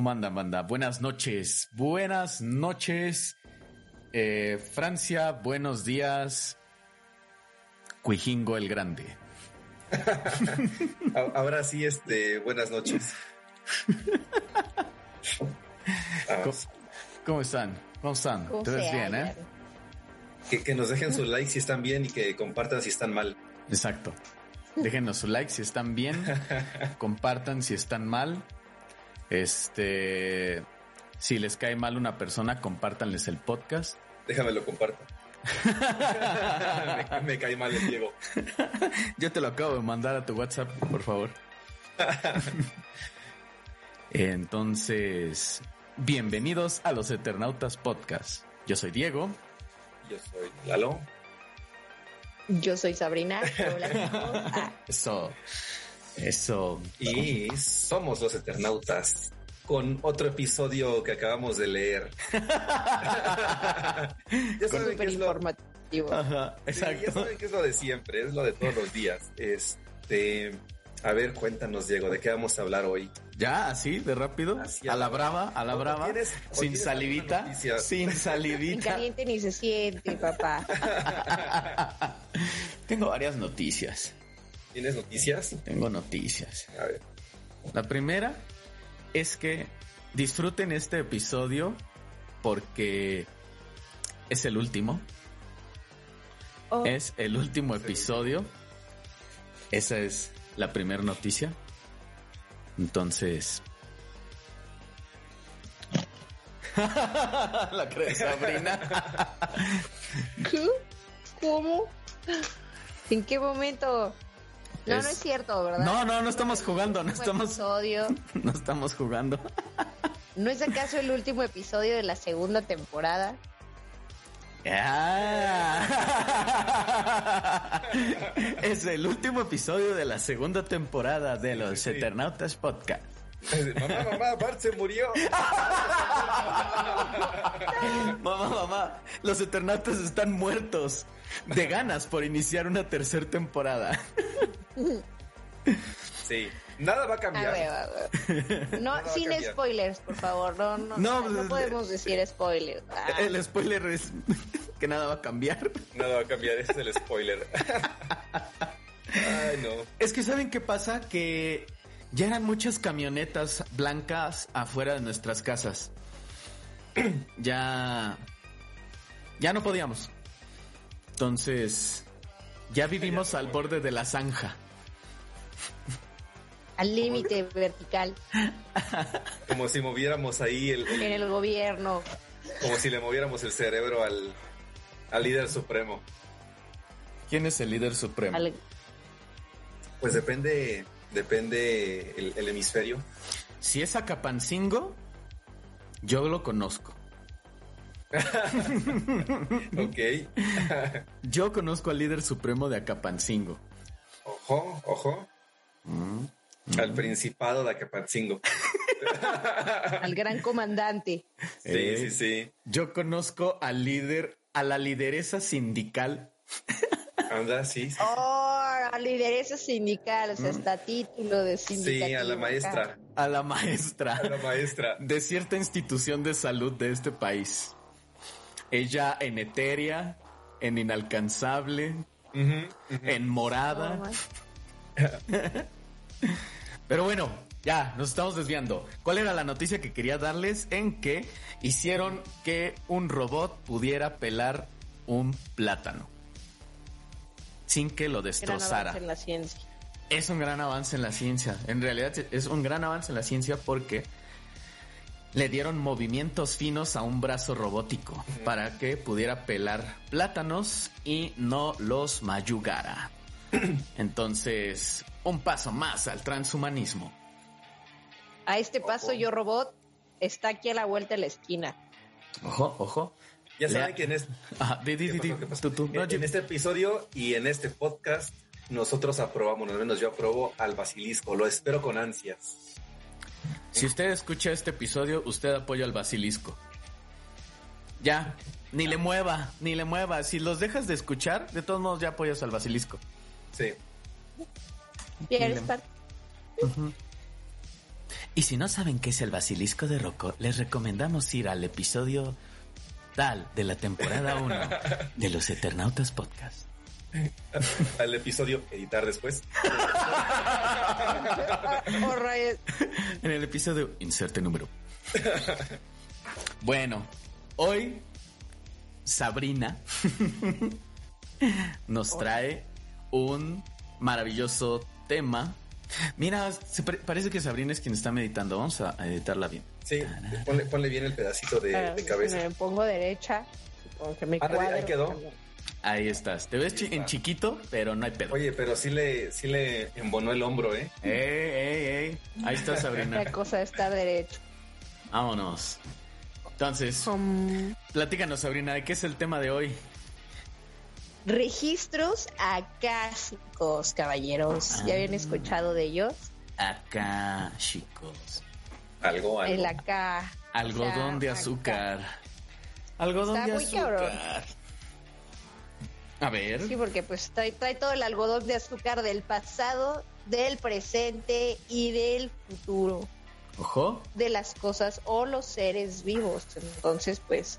¿Cómo andan, banda? Buenas noches. Buenas noches. Eh, Francia, buenos días. Cuijingo el Grande. Ahora sí, este, buenas noches. ¿Cómo, cómo están? ¿Cómo están? ¿Cómo ¿Todo se bien, eh? Que, que nos dejen su like si están bien y que compartan si están mal. Exacto. Déjenos su like si están bien. Compartan si están mal. Este. Si les cae mal una persona, compártanles el podcast. Déjame lo comparto. me, me cae mal el Diego. Yo te lo acabo de mandar a tu WhatsApp, por favor. Entonces, bienvenidos a los Eternautas Podcast. Yo soy Diego. Yo soy Lalo. Yo soy Sabrina. Hola, Eso, eso. Y somos los Eternautas. Con otro episodio que acabamos de leer. ya saben que súper es lo, informativo. Ajá, sí, ya exacto. saben que es lo de siempre, es lo de todos los días. Este, a ver, cuéntanos, Diego, ¿de qué vamos a hablar hoy? Ya, así, de rápido. Así, a la brava, a la ¿O brava. o Sin tienes salivita. Sin Ni salivita. caliente ni se siente, papá. Tengo varias noticias. ¿Tienes noticias? Tengo noticias. A ver. La primera es que disfruten este episodio porque es el último. Oh, Es el último episodio. Esa es la primera noticia. Entonces. la crees, Sabrina. ¿qué? ¿Cómo? ¿En qué momento? No, Es- no es cierto, ¿verdad? No, no, no estamos jugando, no estamos, episodio. no estamos jugando. ¿No es acaso el último episodio de la segunda temporada? Ah. es el último episodio de la segunda temporada de los sí. Eternautas Podcast. Mamá, mamá, Bart se murió. Mamá, mamá, los Eternautas están muertos de ganas por iniciar una tercera temporada. Sí, nada va a A cambiar. ver, a ver. No, sin cambiar. spoilers, por favor. No, no, No, no, pues, podemos decir spoilers. Ah, El spoiler es que nada va a cambiar. Nada va a cambiar, ese es el spoiler. Ay, no. Es que ¿saben qué pasa? Que ya eran muchas camionetas blancas afuera de nuestras casas. ya... Ya no podíamos. Entonces... Ya vivimos al borde de la zanja. al límite vertical Como si moviéramos ahí el, el- en el gobierno. como si le moviéramos el cerebro al, al líder supremo. ¿Quién es el líder supremo? al- Pues depende, depende el, el hemisferio. Si es Acapancingo, yo lo conozco. Ok. Yo conozco al líder supremo de Acapancingo. Ojo, ojo. Al principado de Acapatzingo. al gran comandante. Sí, Eh. sí, sí. Yo conozco al líder, a la lideresa sindical. Anda, sí. sí. Oh, a lideresa sindical, o sea, hasta título de sindicato. Sí, a la maestra. a la maestra A la maestra. de cierta institución de salud de este país. Ella en etérea, en inalcanzable, en morada. Pero bueno, ya nos estamos desviando. ¿Cuál era la noticia que quería darles? En que hicieron que un robot pudiera pelar un plátano sin que lo Gran destrozara. avance en la ciencia. Es un gran avance en la ciencia. En realidad es un gran avance en la ciencia porque le dieron movimientos finos a un brazo robótico para que pudiera pelar plátanos y no los mayugara. Entonces, un paso más al transhumanismo. A este paso, yo robot está aquí a la vuelta de la esquina. Ojo, ojo. Ya saben Lea- que en, es- Ajá, di, di, ¿Qué di, di. pasó? ¿Qué pasó? Tú, tú. No, en- yo- en este episodio y en este podcast nosotros aprobamos, al menos yo aprobo al basilisco. Lo espero con ansias. Si usted escucha este episodio, usted apoya al basilisco. Ya, ni le mueva, ni le mueva. Si los dejas de escuchar, de todos modos ya apoyas al basilisco. Sí. Y eres Miren. parte- Y si no saben qué es el basilisco de Rocco, les recomendamos ir al episodio tal de la temporada 1 de los Eternautas Podcast. Al episodio editar después. En el episodio inserte número. Bueno, hoy Sabrina nos trae un maravilloso tema. Mira, se parece que Sabrina es quien está meditando. Vamos a editarla bien. Sí, ponle, ponle bien el pedacito de, de cabeza. Me pongo derecha. Que me ahí cuadro. quedó. Ahí estás. Te ves en chiquito, pero no hay pedo. Oye, pero sí le, sí le embonó el hombro, ¿eh? Ey, ey, ey. Ahí está Sabrina. La cosa está derecha. Vámonos. Entonces, Um, platícanos, Sabrina, ¿de qué es el tema de hoy? registros acásicos, caballeros. ¿Ya habían Ah. escuchado de ellos? Acá, chicos. Algo, algo. El acá. Algodón de O sea, azúcar. Algodón Está de muy cabrón. azúcar. A ver. Sí, porque pues trae, trae todo el algodón de azúcar del pasado, del presente y del futuro Ojo. de las cosas o los seres vivos. Entonces, pues,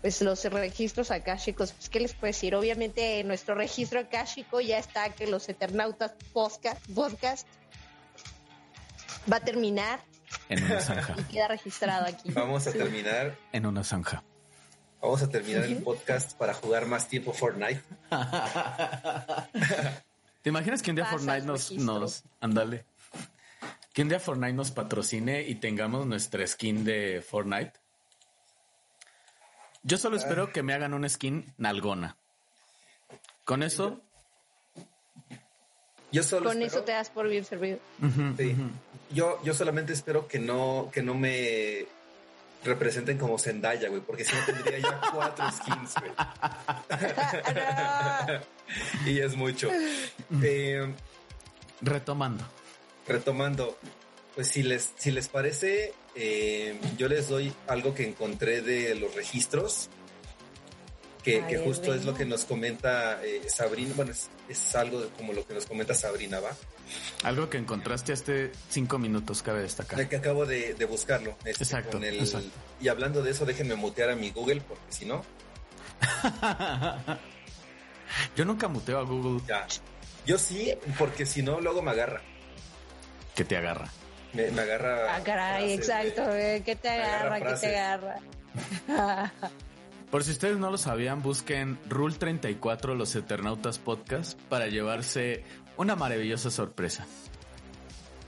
pues los registros akáshicos, pues, ¿qué les puedo decir? Obviamente, nuestro registro akáshico ya está que los Eternautas podcast, podcast va a terminar En una zanja. y queda registrado aquí. Vamos a terminar, En una zanja. Vamos a terminar el podcast para jugar más tiempo Fortnite. ¿Te imaginas que un día Fortnite nos, nos. Ándale. Que un día Fortnite nos patrocine y tengamos nuestra skin de Fortnite. Yo solo espero que me hagan una skin nalgona. Con eso. Yo solo Con espero- eso te das por bien servido. Sí. Yo, yo solamente espero que no, que no me representen como Zendaya, güey, porque si no tendría ya cuatro skins, güey. y es mucho. Eh, Retomando. retomando, pues si les, si les parece, eh, yo les doy algo que encontré de los registros, que, justo es lo que nos comenta eh, Sabrina, bueno, es, es algo de- como lo que nos comenta Sabrina, ¿va? Algo que encontraste hace cinco minutos, cabe destacar. Que acabo de, de buscarlo. este, Exacto, con el- exacto. Y hablando de eso, déjenme mutear a mi Google, porque si no, Yo nunca muteo a Google ya. Yo sí, porque si no, luego me agarra. que te agarra. Me, me agarra. Ah, caray, frases exacto. eh, ¿Qué te agarra agarra? ¿Qué te agarra? Por si ustedes no lo sabían, busquen Rule 34 Los Eternautas Podcast para llevarse una maravillosa sorpresa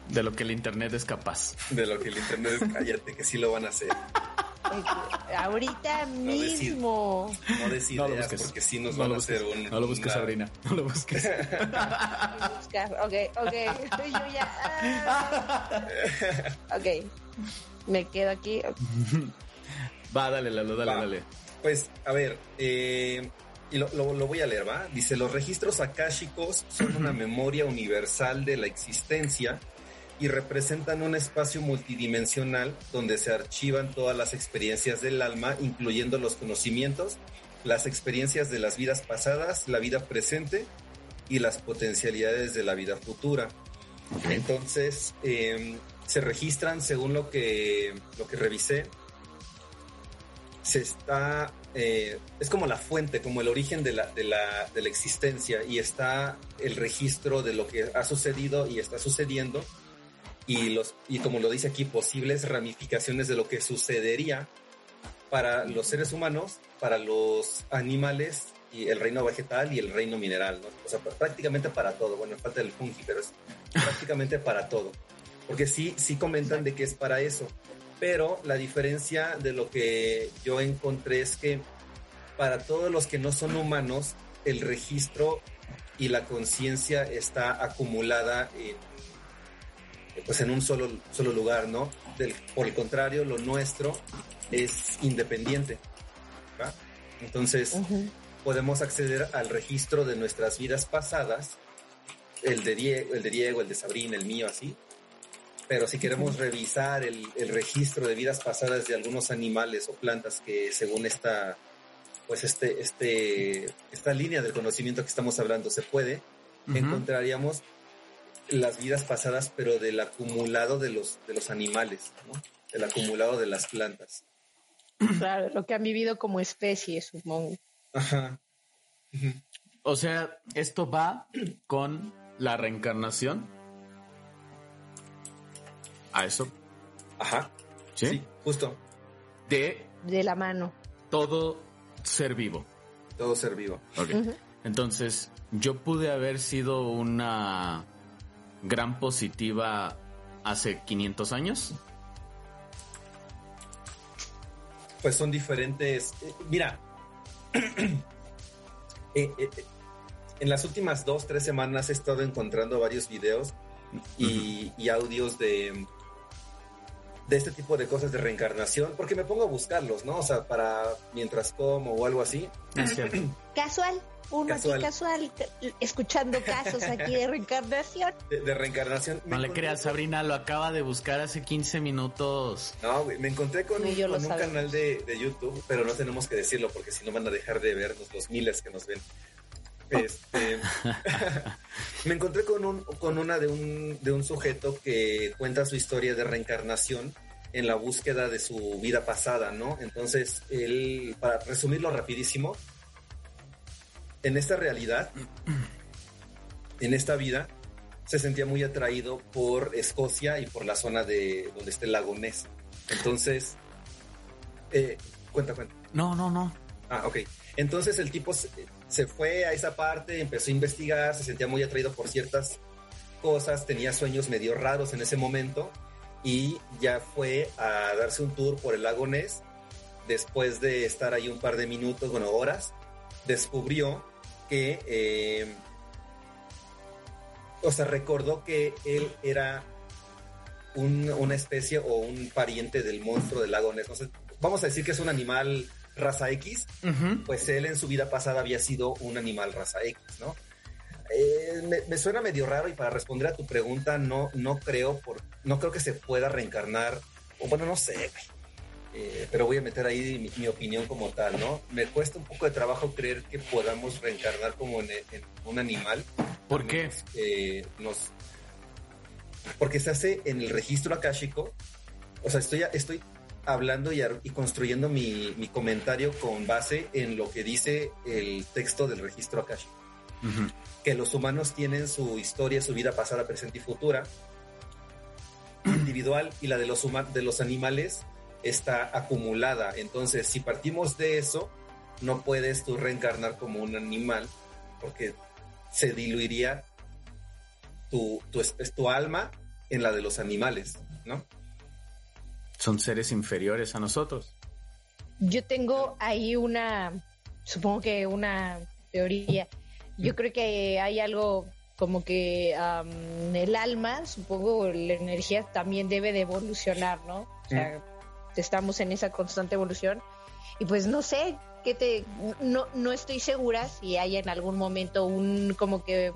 de lo que el Internet es capaz. De lo que el internet es cállate, que sí lo van a hacer. Ahorita mismo. No des No lo busques. porque sí nos No van a hacer un. No lo busques, una- Sabrina. No lo busques. Buscar. Ok, ok. Yo ya. ah. Ok. Me quedo aquí. Va, dale, Lalo, dale, Va. dale. Pues, a ver, eh, y lo, lo- lo voy a leer, ¿va? Dice, los registros akáshicos son una memoria universal de la existencia y representan un espacio multidimensional donde se archivan todas las experiencias del alma, incluyendo los conocimientos, las experiencias de las vidas pasadas, la vida presente y las potencialidades de la vida futura. Entonces, eh, se registran según lo que, lo que revisé, se está, eh, es como la fuente, como el origen de la, de, la, de la existencia y está el registro de lo que ha sucedido y está sucediendo y, los, y como lo dice aquí, posibles ramificaciones de lo que sucedería para los seres humanos, para los animales y el reino vegetal y el reino mineral, ¿no? O sea, pr- prácticamente para todo. Bueno, falta el fungi, pero es prácticamente para todo. Porque sí, sí comentan de que es para eso. Pero la diferencia de lo que yo encontré es que para todos los que no son humanos, el registro y la conciencia está acumulada en, pues en un solo, solo lugar, ¿no? Del- por el contrario, lo nuestro es independiente. ¿va? Entonces, podemos acceder al registro de nuestras vidas pasadas, el de Diego, el de, Diego, el de Sabrina, el mío, así. Pero si queremos revisar el, el registro de vidas pasadas de algunos animales o plantas que según esta, pues este, este, esta línea del conocimiento que estamos hablando se puede, Ujú. encontraríamos las vidas pasadas, pero del acumulado de los, de los animales, ¿no? Del acumulado de las plantas. Claro, lo que han vivido como especie, supongo. Ajá. O sea, esto va con la reencarnación. A eso. Ajá. Sí. Sí, justo. De De la mano. todo ser vivo. Todo ser vivo. Ok. Entonces, yo pude haber sido una gran positiva hace 500 años. Pues son diferentes. eh, mira, eh, eh, eh, en las últimas dos, tres semanas he estado encontrando varios videos y, y audios de, de este tipo de cosas de reencarnación, porque me pongo a buscarlos, ¿no? O sea, para mientras como o algo así. Cierto. Casual, uno Casual. aquí casual, escuchando casos aquí de reencarnación. De, de reencarnación. Me No le creas, con- Sabrina, lo acaba de buscar hace 15 minutos. No, güey, me encontré con, un- yo lo con un sabía. canal de, de YouTube, pero no tenemos que decirlo porque si no van a dejar de vernos los miles que nos ven. Este, me encontré con un con una de un de un sujeto que cuenta su historia de reencarnación en la búsqueda de su vida pasada, ¿no? Entonces, él, para resumirlo rapidísimo, en esta realidad, en esta vida, se sentía muy atraído por Escocia y por la zona de donde está el lago Ness. Entonces, eh, cuenta, cuenta. No, no, no. Ah, ok. Entonces el tipo se, se fue a esa parte, empezó a investigar, se sentía muy atraído por ciertas cosas, tenía sueños medio raros en ese momento y ya fue a darse un tour por el lago Ness. Después de estar ahí un par de minutos, bueno, horas, descubrió que, eh, o sea, recordó que él era un- una especie o un pariente del monstruo del lago Ness. Vamos a decir que es un animal raza X, pues él en su vida pasada había sido un animal raza X, ¿no? Eh, me, me suena medio raro y para responder a tu pregunta no, no creo por, no creo que se pueda reencarnar, o bueno, no sé. Eh, pero voy a meter ahí mi, mi opinión como tal, ¿no? Me cuesta un poco de trabajo creer que podamos reencarnar como en, en un animal. ¿Por qué? Eh, nos, porque se hace en el registro akáshico. O sea, estoy, estoy hablando y, y construyendo mi, mi comentario con base en lo que dice el texto del registro akáshico. Ujú. Que los humanos tienen su historia, su vida pasada, presente y futura individual y la de los, de los animales está acumulada. Entonces, si partimos de eso, no puedes tú reencarnar como un animal porque se diluiría tu, tu, tu alma en la de los animales, ¿no? Son seres inferiores a nosotros. Yo tengo ahí una, supongo que una teoría. Yo creo que hay algo como que am, el alma, supongo la energía también debe de evolucionar, ¿no? O sea, estamos en esa constante evolución y pues no sé qué te no no estoy segura si hay en algún momento un como que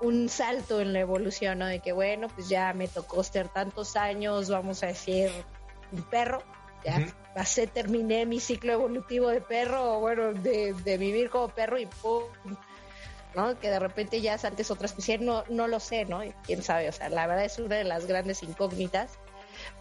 un salto en la evolución, ¿no? De que bueno, pues ya me tocó ser tantos años, vamos a decir, un perro, ya Ujú. pasé, terminé mi ciclo evolutivo de perro, bueno, de, de vivir como perro y pum, ¿no? Que de repente ya saltes otra especie, no, no lo sé, ¿no? Quién sabe, o sea, la verdad es una de las grandes incógnitas,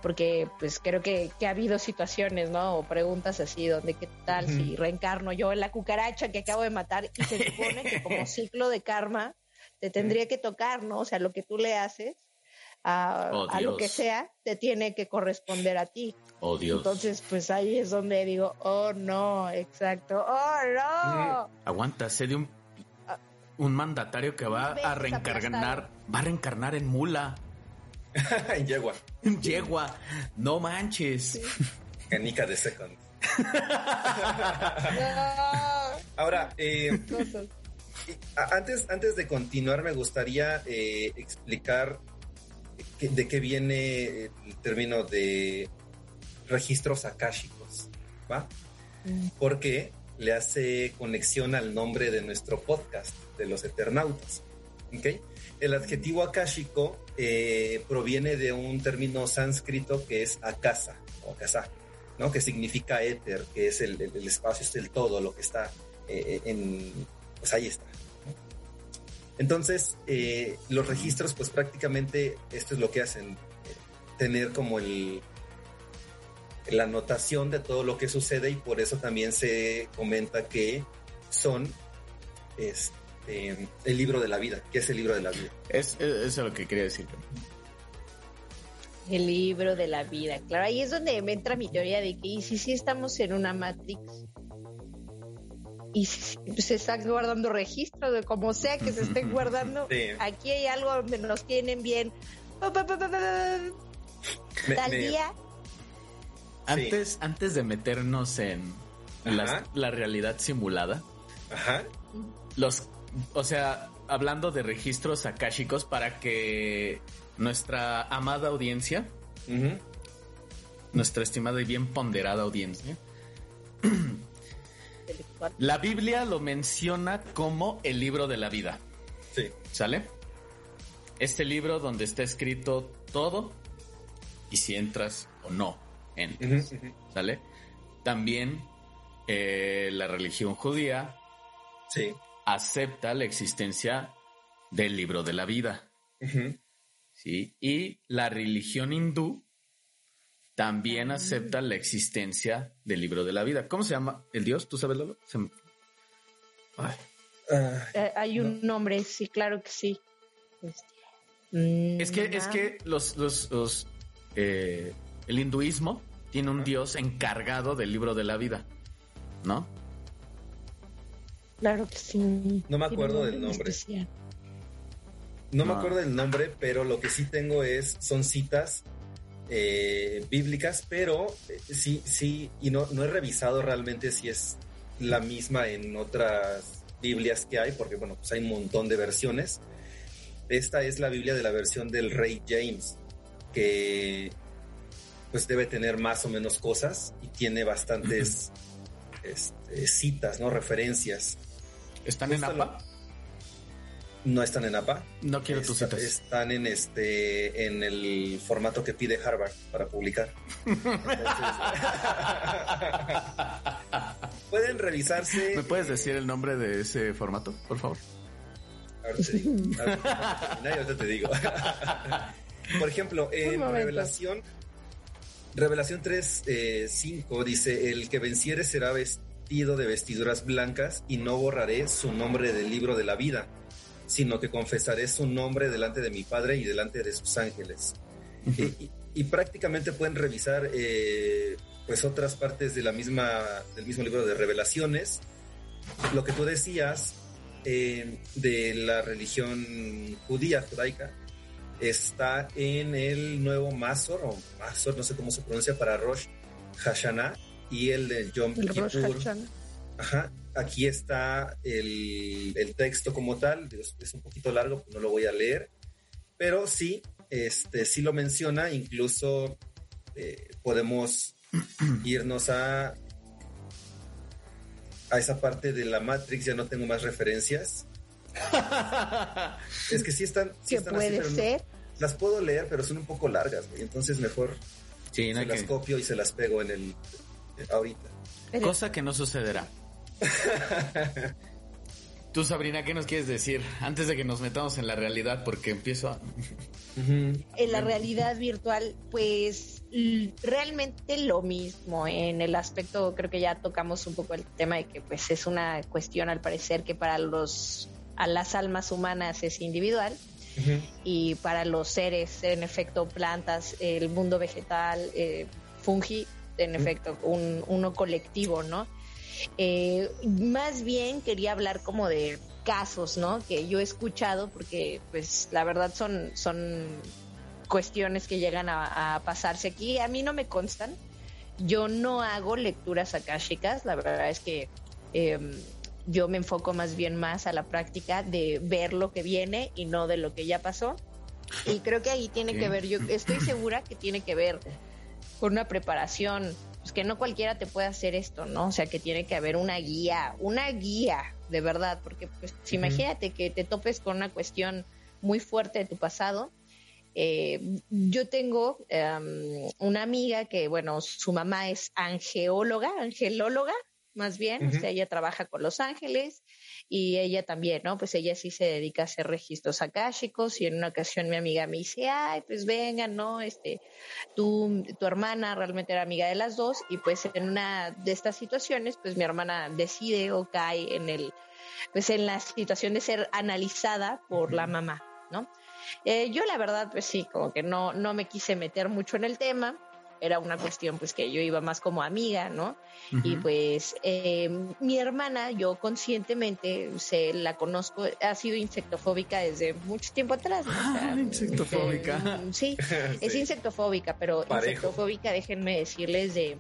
porque pues creo que, que ha habido situaciones, ¿no? O preguntas así, donde qué tal si reencarno yo en la cucaracha que acabo de matar y se supone que como ciclo de karma te tendría que tocar, ¿no? O sea, lo que tú le haces a, Oh, a lo que sea, te tiene que corresponder a ti. Oh, Dios. Entonces, pues ahí es donde digo, oh no, exacto, oh no. Aguanta, sé de un, un mandatario que va a reencarnar, va a reencarnar en mula, en yegua, en yegua. No manches. canica de second. Ahora, eh, Antes, antes de continuar, me gustaría eh, explicar que- de qué viene el término de registros akáshicos, ¿va? Mm. Porque le hace conexión al nombre de nuestro podcast, de los Eternautas. ¿ok? El adjetivo akáshico eh, proviene de un término sánscrito que es akasa o akasa, ¿no? que significa éter, que es el, espacio, es el todo, lo que está eh, en, pues ahí está. Entonces, eh, los registros, pues prácticamente esto es lo que hacen, eh, tener como el, la anotación de todo lo que sucede y por eso también se comenta que son este, el libro de la vida. ¿Qué es el libro de la vida? Es, eso es lo que quería decir. El libro de la vida, claro. Ahí es donde me entra mi teoría de que, ¿y si sí estamos en una Matrix? Y se están guardando registros de como sea que se estén guardando. Aquí hay algo donde nos tienen bien. Tal día. Antes, antes de meternos en la, realidad simulada, Ajá. los, o sea, hablando de registros akáshicos para que nuestra amada audiencia, nuestra estimada y bien ponderada audiencia, la Biblia lo menciona como el libro de la vida. Sí. ¿Sale? Este libro donde está escrito todo y si entras o no entras. ¿Sale? También eh, la religión judía sí. Acepta la existencia del libro de la vida. ¿Sí? Y la religión hindú también acepta la existencia del libro de la vida. ¿Cómo se llama el Dios? ¿Tú sabes, Lolo? Ah, eh, hay un nombre, sí, claro que sí. Este, es que, es que los, los, eh, el hinduismo tiene un Dios encargado del libro de la vida, ¿no? Claro que sí. No me acuerdo del nombre. No, me acuerdo del nombre, pero lo que sí tengo es, son citas eh, bíblicas, pero eh, sí, sí, y no, no he revisado realmente si es la misma en otras Biblias que hay, porque bueno, pues hay un montón de versiones. Esta es la Biblia de la versión del Rey James, que pues debe tener más o menos cosas y tiene bastantes este, citas, ¿no? Referencias. ¿Están en APA? No están en APA. No quiero tus citas. Están en este en el formato que pide Harvard para publicar. pueden revisarse. ¿Me puedes decir el nombre de ese formato, por favor? Ahora te digo. Ahorita te digo. por ejemplo, en Revelación Revelación 3, 5 eh, dice, el que venciere será vestido de vestiduras blancas y no borraré su nombre del libro de la vida sino que confesaré su nombre delante de mi Padre y delante de sus ángeles. y, prácticamente pueden revisar eh, pues otras partes de la misma, del mismo libro de revelaciones. Lo que tú decías eh, de la religión judía, judaica, está en el nuevo Mazor, o Mazor, no sé cómo se pronuncia, para Rosh Hashanah, y el de Yom Kippur. Ajá, aquí está el, texto como tal, es un poquito largo, no lo voy a leer, pero sí, este, sí lo menciona, incluso eh, podemos irnos a, a esa parte de la Matrix, ya no tengo más referencias. es que sí están, sí puede ser? las puedo leer, pero son un poco largas, entonces mejor se las copio y se las pego en el ahorita. Cosa que no sucederá. Tú, Sabrina, ¿qué nos quieres decir antes de que nos metamos en la realidad? Porque empiezo a... En la realidad virtual, pues realmente lo mismo. En el aspecto, creo que ya tocamos un poco el tema de que pues es una cuestión al parecer que para los a las almas humanas es individual y para los seres, en efecto, plantas, el mundo vegetal, eh, fungi, en efecto, un, uno colectivo, ¿no? Eh, más bien quería hablar como de casos, ¿no? Que yo he escuchado porque, pues, la verdad son, son cuestiones que llegan a, pasarse aquí. A mí no me constan. Yo no hago lecturas akáshicas. La verdad es que em, yo me enfoco más bien más a la práctica de ver lo que viene y no de lo que ya pasó. Y creo que ahí tiene que ver, yo estoy segura que tiene que ver con una preparación pues, que no cualquiera te puede hacer esto, ¿no? O sea, que tiene que haber una guía, una guía de verdad, porque pues imagínate que te topes con una cuestión muy fuerte de tu pasado. Eh, yo tengo em, una amiga que, bueno, su mamá es angeóloga, angelóloga, más bien, ella trabaja con Los Ángeles y ella también, ¿no? Pues ella sí se dedica a hacer registros akáshicos y en una ocasión mi amiga me dice, ay, pues venga, ¿no? Este, tú, tu hermana realmente era amiga de las dos y pues en una de estas situaciones, pues mi hermana decide o cae en el, pues en la situación de ser analizada por la mamá, ¿no? Eh, yo la verdad, pues sí, como que no, no me quise meter mucho en el tema era una cuestión pues que yo iba más como amiga, ¿no? Y pues eh, mi hermana, yo conscientemente se la conozco, ha sido insectofóbica desde mucho tiempo atrás. Ah, insectofóbica. Mm, sí, es insectofóbica, pero insectofóbica, déjenme decirles de...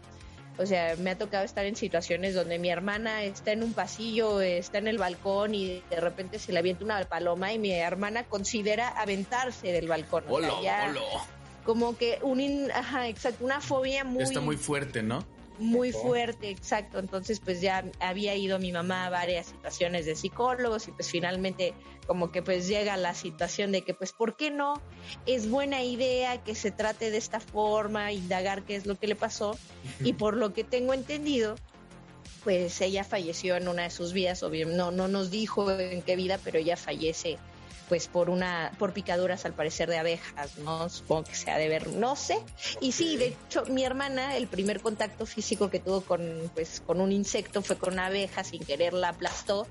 O sea, me ha tocado estar en situaciones donde mi hermana está en un pasillo, está en el balcón y de repente se le avienta una paloma y mi hermana considera aventarse del balcón. Hola, como que un, ajá, exacto, una fobia muy... Está muy fuerte, ¿no? Muy fuerte, exacto. Entonces, pues ya había ido mi mamá a varias situaciones de psicólogos y pues finalmente como que pues llega la situación de que pues, ¿por qué no? Es buena idea que se trate de esta forma, indagar qué es lo que le pasó. Y por lo que tengo entendido, pues ella falleció en una de sus vidas, obviamente no, no nos dijo en qué vida, pero ella fallece pues por una por picaduras al parecer de abejas, no supongo que sea de ver, no sé. Y sí, de hecho mi hermana el primer contacto físico que tuvo con pues con un insecto fue con una abeja, sin querer la aplastó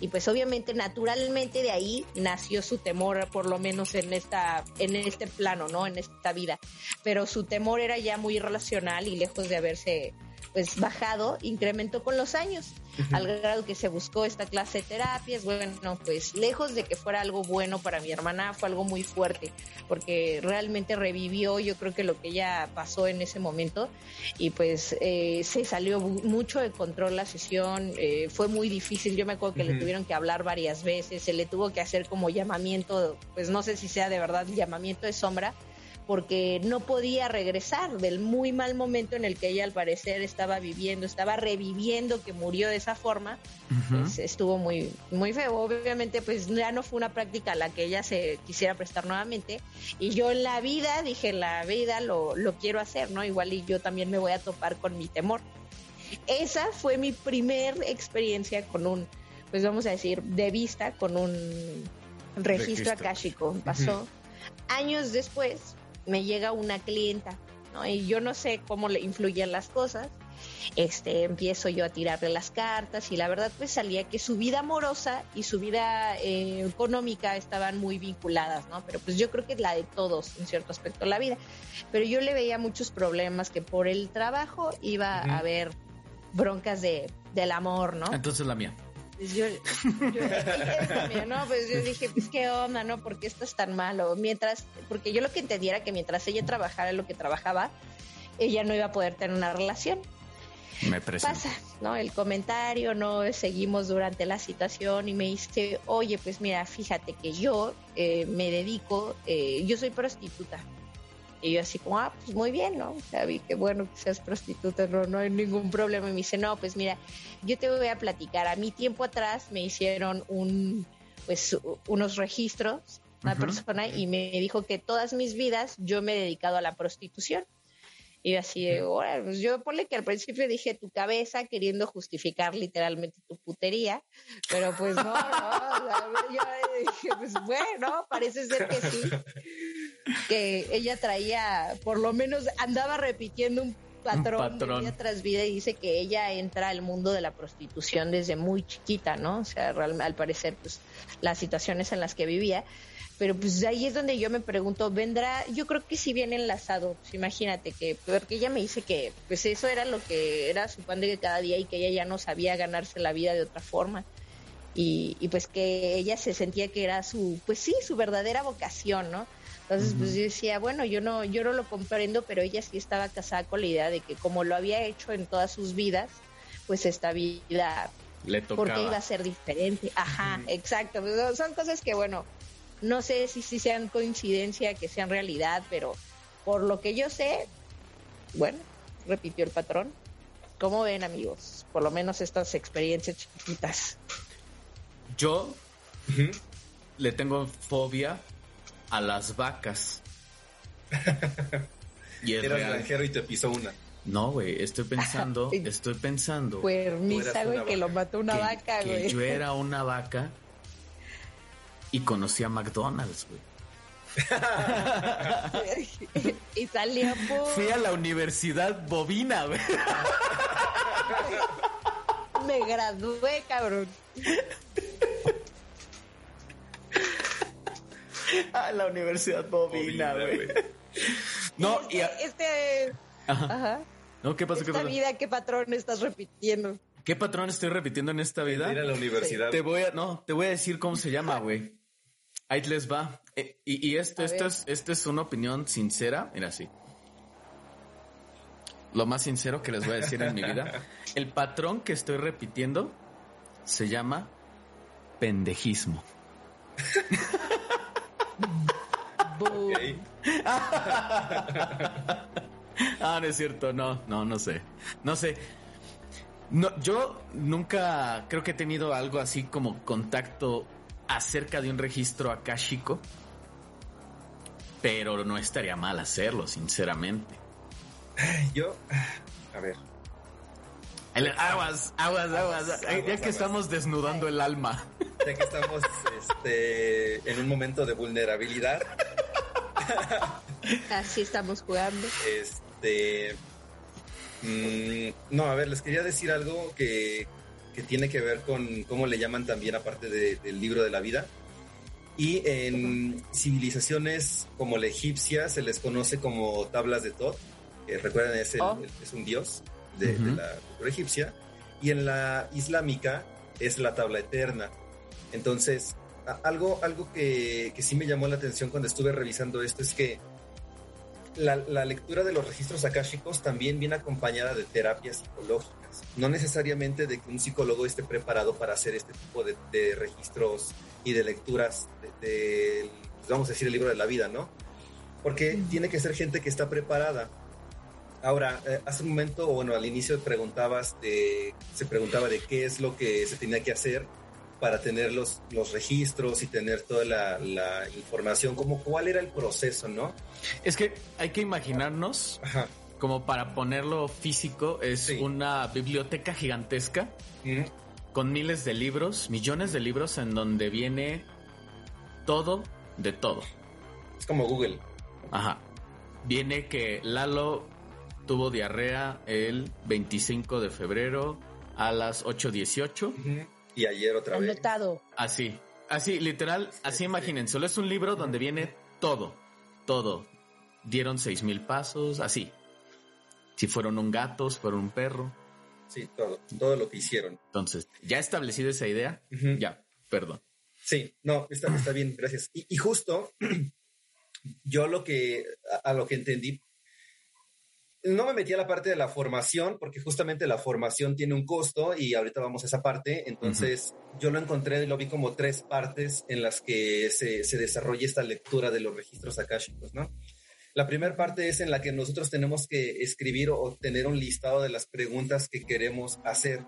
y pues obviamente naturalmente de ahí nació su temor por lo menos en esta en este plano, ¿no? En esta vida. Pero su temor era ya muy irracional y lejos de haberse pues bajado, incrementó con los años, al grado que se buscó esta clase de terapias. Bueno, pues lejos de que fuera algo bueno para mi hermana, fue algo muy fuerte, porque realmente revivió, yo creo que lo que ella pasó en ese momento, y pues eh, se salió mucho de control la sesión, eh, fue muy difícil, yo me acuerdo que le tuvieron que hablar varias veces, se le tuvo que hacer como llamamiento, pues no sé si sea de verdad llamamiento de sombra, porque no podía regresar del muy mal momento en el que ella al parecer estaba viviendo, estaba reviviendo que murió de esa forma, pues, estuvo muy, muy feo. Obviamente, pues ya no fue una práctica a la que ella se quisiera prestar nuevamente. Y yo en la vida, dije, en la vida lo, lo quiero hacer, ¿no? Igual y yo también me voy a topar con mi temor. Esa fue mi primer experiencia con un, pues vamos a decir, de vista con un registro, akáshico. Pasó. Años después, me llega una clienta, ¿no? Y yo no sé cómo le influyen las cosas. Este, empiezo yo a tirarle las cartas y la verdad pues salía que su vida amorosa y su vida eh, económica estaban muy vinculadas, ¿no? Pero pues yo creo que es la de todos en cierto aspecto de la vida. Pero yo le veía muchos problemas que por el trabajo iba a haber broncas de, del amor, ¿no? Entonces la mía. Pues yo, yo ¿no? Pues yo dije, pues qué onda, ¿no? ¿Por qué esto es tan malo? Mientras, porque yo lo que entendiera que mientras ella trabajara lo que trabajaba, ella no iba a poder tener una relación. Me Pasa, ¿no? El comentario, ¿no? Seguimos durante la situación y me dice, oye, pues mira, fíjate que yo eh, me dedico, eh, yo soy prostituta. Y yo así como, ah, pues muy bien, ¿no? O sea, vi que bueno que seas prostituta, no, no hay ningún problema. Y me dice, no, pues mira, yo te voy a platicar. A mí tiempo atrás me hicieron un, pues, unos registros, una persona, y me dijo que todas mis vidas yo me he dedicado a la prostitución. Y así de, pues yo ponle que al principio dije tu cabeza queriendo justificar literalmente tu putería, pero pues no, no, yo dije, pues bueno, parece ser que sí, que ella traía, por lo menos andaba repitiendo un patrón, vida tras vida y dice que ella entra al mundo de la prostitución desde muy chiquita, ¿no? O sea, al parecer, pues las situaciones en las que vivía pero pues ahí es donde yo me pregunto, vendrá, yo creo que si viene enlazado, pues imagínate que, porque ella me dice que pues eso era lo que era su pan de cada día y que ella ya no sabía ganarse la vida de otra forma. Y, y pues que ella se sentía que era su, pues sí, su verdadera vocación, ¿no? Entonces, pues yo decía, bueno, yo no, yo no lo comprendo, pero ella sí estaba casada con la idea de que como lo había hecho en todas sus vidas, pues esta vida le tocaba. porque iba a ser diferente. Ajá, exacto. Pues, son cosas que, bueno, no sé si, si sean coincidencia, que sean realidad, pero por lo que yo sé, bueno, repitió el patrón. ¿Cómo ven, amigos? Por lo menos estas experiencias chiquitas. Yo le tengo fobia a las vacas. y Era granjero y te pisó una. No, güey, estoy pensando, estoy pensando. Permisa, güey, que lo mató una vaca, güey. Que yo era una vaca y conocí a McDonald's, güey. y salía por... Fui a la universidad bovina, güey. Me gradué, cabrón. A la universidad bovina, güey. No, y este... Ajá. No, ¿qué pasó? Esta vida, ¿qué patrón estás repitiendo? ¿Qué patrón estoy repitiendo en esta vida? Ir a la universidad. Te voy a, no, te voy a decir cómo se llama, güey. Ahí les va. Eh, y, esto, esto es, esto es una opinión sincera. Mira, sí. Lo más sincero que les voy a decir en mi vida. El patrón que estoy repitiendo se llama pendejismo. ah, no es cierto, no, no, no sé. No sé. No, yo nunca creo que he tenido algo así como contacto acerca de un registro akáshico, pero no estaría mal hacerlo, sinceramente. Yo, a ver. Aguas, aguas, aguas, Ya que estamos desnudando el alma. Ya que estamos este, en un momento de vulnerabilidad. Así estamos jugando. Este. Mm, no, a ver, les quería decir algo que, que tiene que ver con cómo le llaman también, aparte del libro de la vida. Y en civilizaciones como la egipcia se les conoce como tablas de Thoth, que recuerden es, oh. es un dios de, la cultura egipcia. Y en la islámica es la tabla eterna. Entonces, algo, algo que, que sí me llamó la atención cuando estuve revisando esto es que la, lectura de los registros akáshicos también viene acompañada de terapias psicológicas. No necesariamente de que un psicólogo esté preparado para hacer este tipo de, registros y de lecturas de, vamos a decir, el libro de la vida, ¿no? Porque tiene que ser gente que está preparada. Ahora, eh, hace un momento, bueno, al inicio preguntabas de, se preguntaba de qué es lo que se tenía que hacer para tener los, los registros y tener toda la, información, como cuál era el proceso, ¿no? Es que hay que imaginarnos, como para ponerlo físico, es una biblioteca gigantesca con miles de libros, millones de libros en donde viene todo de todo. Es como Google. Ajá. Viene que Lalo tuvo diarrea el 25 de febrero a las 8.18. Y ayer otra vez. Así, así, literal, así imaginen. Solo es un libro donde viene todo, todo. Dieron seis mil pasos, así. Si fueron un gato, si fueron un perro. Sí, todo, todo lo que hicieron. Entonces, ya establecido esa idea, ya, perdón. Sí, no, está, está bien, gracias. Y, y justo yo lo que, a, lo que entendí, no me metí a la parte de la formación, porque justamente la formación tiene un costo y ahorita vamos a esa parte. Entonces, yo lo encontré y lo vi como tres partes en las que se, se desarrolla esta lectura de los registros akáshicos, ¿no? La primera parte es en la que nosotros tenemos que escribir o tener un listado de las preguntas que queremos hacer,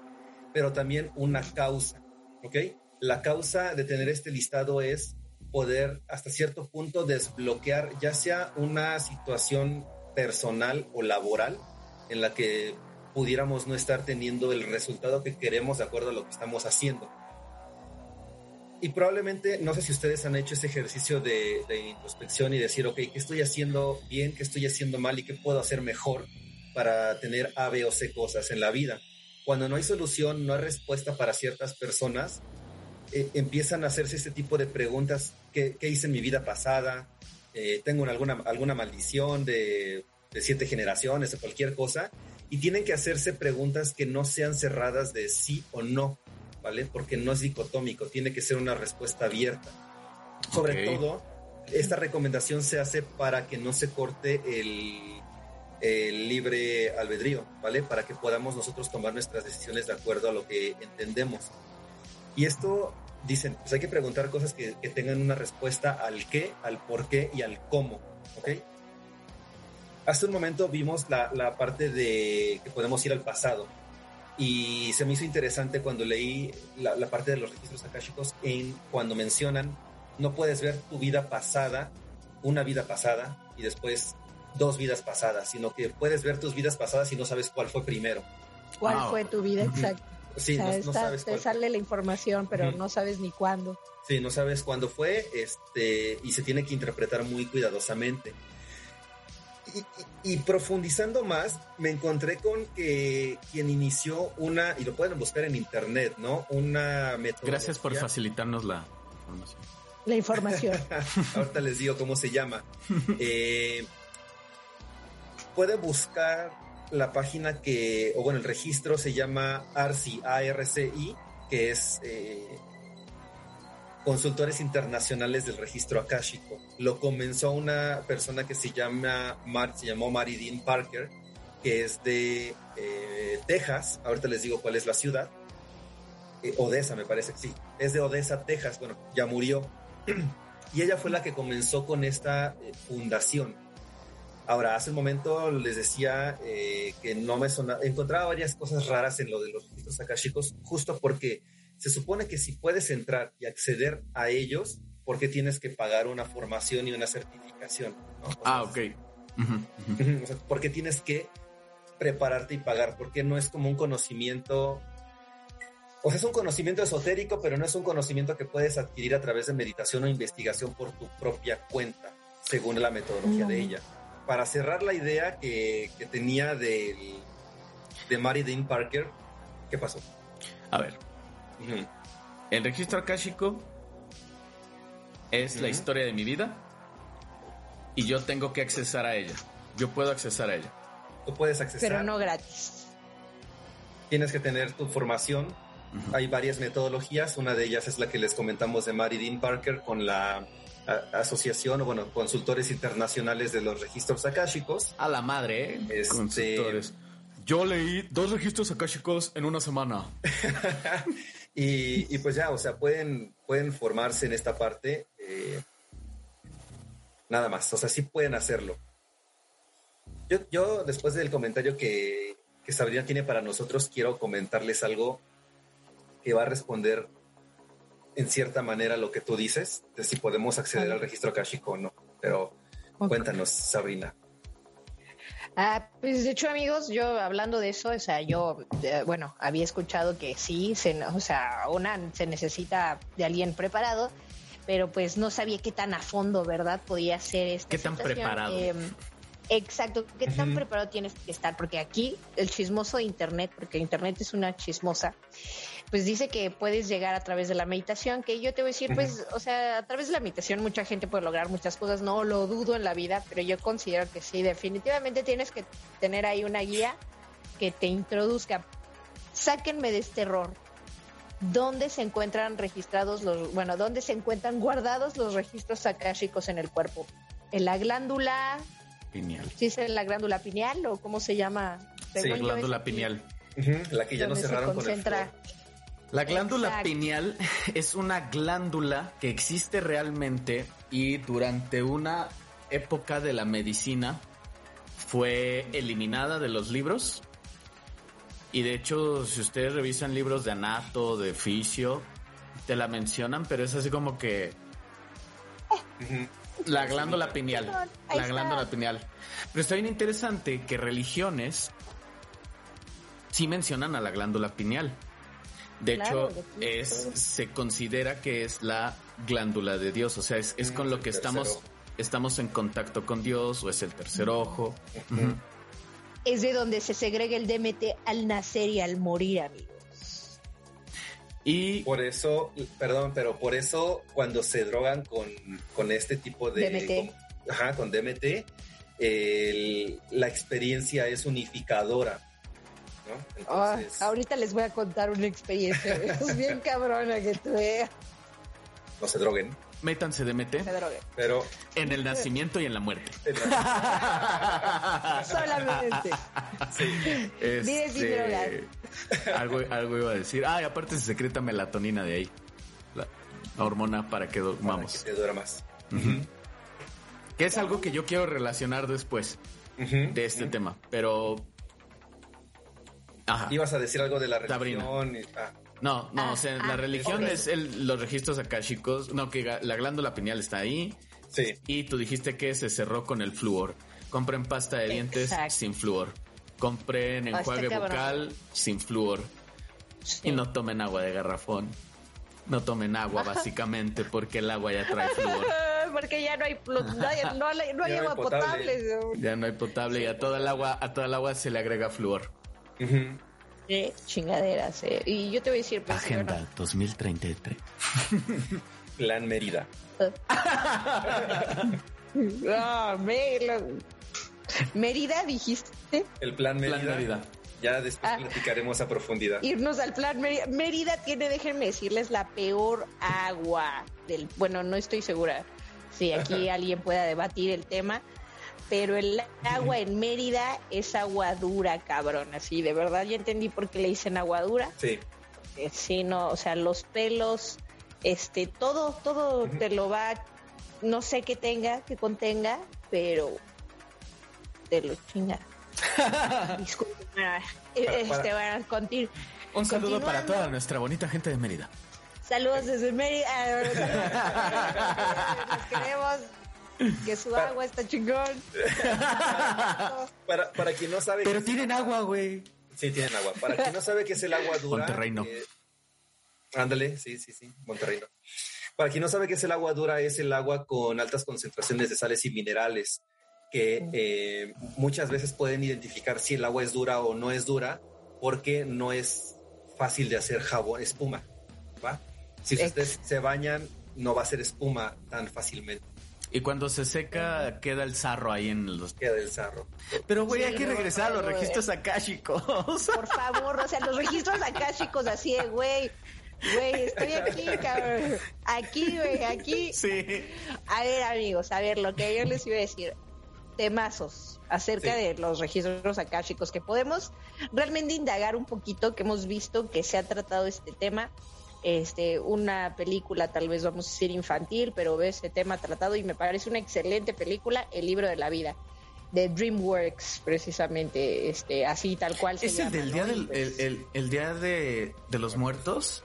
pero también una causa, ¿ok? La causa de tener este listado es poder hasta cierto punto desbloquear ya sea una situación personal o laboral en la que pudiéramos no estar teniendo el resultado que queremos de acuerdo a lo que estamos haciendo. Y probablemente, no sé si ustedes han hecho ese ejercicio de, introspección y decir, ok, ¿qué estoy haciendo bien? ¿Qué estoy haciendo mal? ¿Y qué puedo hacer mejor para tener A, B o C cosas en la vida? Cuando no hay solución, no hay respuesta para ciertas personas, eh, empiezan a hacerse este tipo de preguntas. ¿Qué, qué hice en mi vida pasada? Eh, tengo alguna, alguna maldición de, de siete generaciones o cualquier cosa, y tienen que hacerse preguntas que no sean cerradas de sí o no, ¿vale? Porque no es dicotómico, tiene que ser una respuesta abierta. Sobre todo, esta recomendación se hace para que no se corte el, el libre albedrío, ¿vale? Para que podamos nosotros tomar nuestras decisiones de acuerdo a lo que entendemos. Y esto dicen, pues hay que preguntar cosas que, tengan una respuesta al qué, al por qué y al cómo, ¿ok? Hace un momento vimos la, parte de que podemos ir al pasado y se me hizo interesante cuando leí la, parte de los registros akáshicos en cuando mencionan no puedes ver tu vida pasada, una vida pasada y después dos vidas pasadas, sino que puedes ver tus vidas pasadas y no sabes cuál fue primero. ¿Cuál fue tu vida exacta? Sí, no, sabes te sale la información, pero no sabes ni cuándo. Sí, no sabes cuándo fue, este, y se tiene que interpretar muy cuidadosamente. Y, profundizando más, me encontré con que quien inició una, y lo pueden buscar en internet, ¿no? Una metodología. Gracias por facilitarnos la información. La información. Ahorita les digo cómo se llama. Eh, puede buscar la página que, o bueno, el registro se llama ARCI, ARCI, que es eh, Consultores Internacionales del Registro Akashico. Lo comenzó una persona que se llama, se llamó Maridine Parker, que es de eh, Texas. Ahorita les digo cuál es la ciudad. Eh, Odessa, me parece sí. Es de Odessa, Texas. Bueno, ya murió. y ella fue la que comenzó con esta fundación Ahora, hace un momento les decía eh, que no me sonaba, encontraba varias cosas raras en lo de los registros akashicos, justo porque se supone que si puedes entrar y acceder a ellos, porque tienes que pagar una formación y una certificación. ah, ok. porque tienes que prepararte y pagar, porque no es como un conocimiento, o sea, es un conocimiento esotérico, pero no es un conocimiento que puedes adquirir a través de meditación o investigación por tu propia cuenta, según la metodología de ella para cerrar la idea que, tenía de Mary Dean Parker, ¿qué pasó? A ver. El registro akáshico es la historia de mi vida y yo tengo que accesar a ella. Yo puedo accesar a ella. Tú puedes accesar. Pero no gratis. Tienes que tener tu formación. Hay varias metodologías. Una de ellas es la que les comentamos de Mary Dean Parker con la asociación o bueno, consultores internacionales de los registros akáshicos. A la madre, ¿eh? Este, consultores. Yo leí dos registros akáshicos en una semana. y, pues ya, o sea, pueden, pueden formarse en esta parte. Eh, nada más, o sea, sí pueden hacerlo. Yo, yo después del comentario que, que Sabrina tiene para nosotros, quiero comentarles algo que va a responder en cierta manera lo que tú dices, de si podemos acceder al registro akashico o no. Pero cuéntanos, Sabrina. Ah, pues de hecho, amigos, yo hablando de eso, o sea, yo, eh, bueno, había escuchado que sí, se, o sea, una se necesita de alguien preparado, pero pues no sabía qué tan a fondo, ¿verdad? Podía ser esta ¿Qué tan preparado? Em, exacto, ¿qué tan preparado tienes que estar? Porque aquí el chismoso de Internet, porque Internet es una chismosa, pues dice que puedes llegar a través de la meditación, que yo te voy a decir, pues, o sea, a través de la meditación mucha gente puede lograr muchas cosas, no lo dudo en la vida, pero yo considero que sí, definitivamente tienes que tener ahí una guía que te introduzca. Sáquenme de este error. ¿Dónde se encuentran registrados los, bueno, dónde se encuentran guardados los registros akáshicos en el cuerpo? ¿En la glándula pineal? ¿Sí es en la glándula pineal o cómo se llama? Sí, la glándula pineal. La que ya no cerraron con el la glándula pineal es una glándula que existe realmente y durante una época de la medicina fue eliminada de los libros. Y de hecho, si ustedes revisan libros de anato, de fisio, te la mencionan, pero es así como que la glándula pineal, la glándula pineal. Pero está bien interesante que religiones sí mencionan a la glándula pineal. De hecho, es, se considera que es la glándula de Dios, o sea, es, es con lo que estamos, estamos en contacto con Dios o es el tercer ojo. Es de donde se segrega el DMT al nacer y al morir, amigos. Y por eso, perdón, pero por eso cuando se drogan con, con este tipo de... DMT. ajá, con DMT, la experiencia es unificadora Ah, ahorita les voy a contar una experiencia es bien cabrona que tuve. No se droguen. Métanse de mete. Pero. En el nacimiento y en la muerte. Solamente. Sí. Este, algo, algo iba a decir. Ah, y aparte se secreta melatonina de ahí. La, hormona para que vamos. que dura más. Que es algo que yo quiero relacionar después de este tema. Pero Ibas a decir algo de la religión. Ah. No, no, o sea, la ah, religión es el, los registros akashicos. No, que la glándula pineal está ahí. Sí. Y tú dijiste que se cerró con el flúor. Compren pasta de dientes Exacto. sin flúor. Compren enjuague cabrón. bucal sin flúor. Sí. Y no tomen agua de garrafón. No tomen agua, básicamente, porque el agua ya trae flúor. Porque ya no hay, plo- no hay, no hay- no hay Ya no hay agua potable. Ya no hay potable y a toda el agua, a toda el agua se le agrega flúor. Ujú. Sí, chingaderas. eh. Y yo te voy a decir, pues, Agenda bueno, 2033. Plan Mérida. ah, me- lo- Mérida, dijiste. El plan Mérida. Plan Mérida. Ya después Ah. platicaremos a profundidad. Irnos al plan Mérida. Mérida tiene, déjenme decirles, la peor agua del. Bueno, no estoy segura si aquí alguien pueda debatir el tema. Pero el agua en Mérida es agua dura, cabrón. Así, de verdad, ya entendí por qué le dicen agua dura. Sí. Eh, sí, no, o sea, los pelos, este, todo, todo te lo va, no sé qué tenga, que contenga, pero te lo chinga. Disculpe, ah, eh, Para- este, para- bueno, conti- Un saludo para toda nuestra bonita gente de Mérida. Saludos desde Mérida. ah. Nos queremos. Que su agua está chingón. Para, para quien no sabe. Pero tienen agua, güey. Sí, tienen agua. Para quien no sabe qué es el agua dura. Monterrey no. eh, ándale, sí, sí, sí. Monterrey no. Para quien no sabe qué es el agua dura, es el agua con altas concentraciones de sales y minerales que eh, muchas veces pueden identificar si el agua es dura o no es dura porque no es fácil de hacer jabón, espuma. ¿va? Si ustedes se bañan, no va a ser espuma tan fácilmente. Y cuando se seca, queda el sarro ahí en los. Queda del sarro. Pero, güey, Sí, hay que no, regresar a los registros akáshicos. Por favor, o sea, los registros acá, chicos, así de, güey. Güey, estoy aquí, cabrón. Aquí, güey, aquí. sí. A ver, amigos, a ver, lo que yo les iba a decir. Temazos acerca Sí. de los registros akáshicos que podemos realmente indagar un poquito, que hemos visto que se ha tratado este tema. Este, una película, tal vez vamos a decir infantil, pero ve ese tema tratado y me parece una excelente película, El libro de la vida, de DreamWorks, precisamente, este, así tal cual se ¿Es el llama, del día, del, pues- el, el- el día de, de los muertos?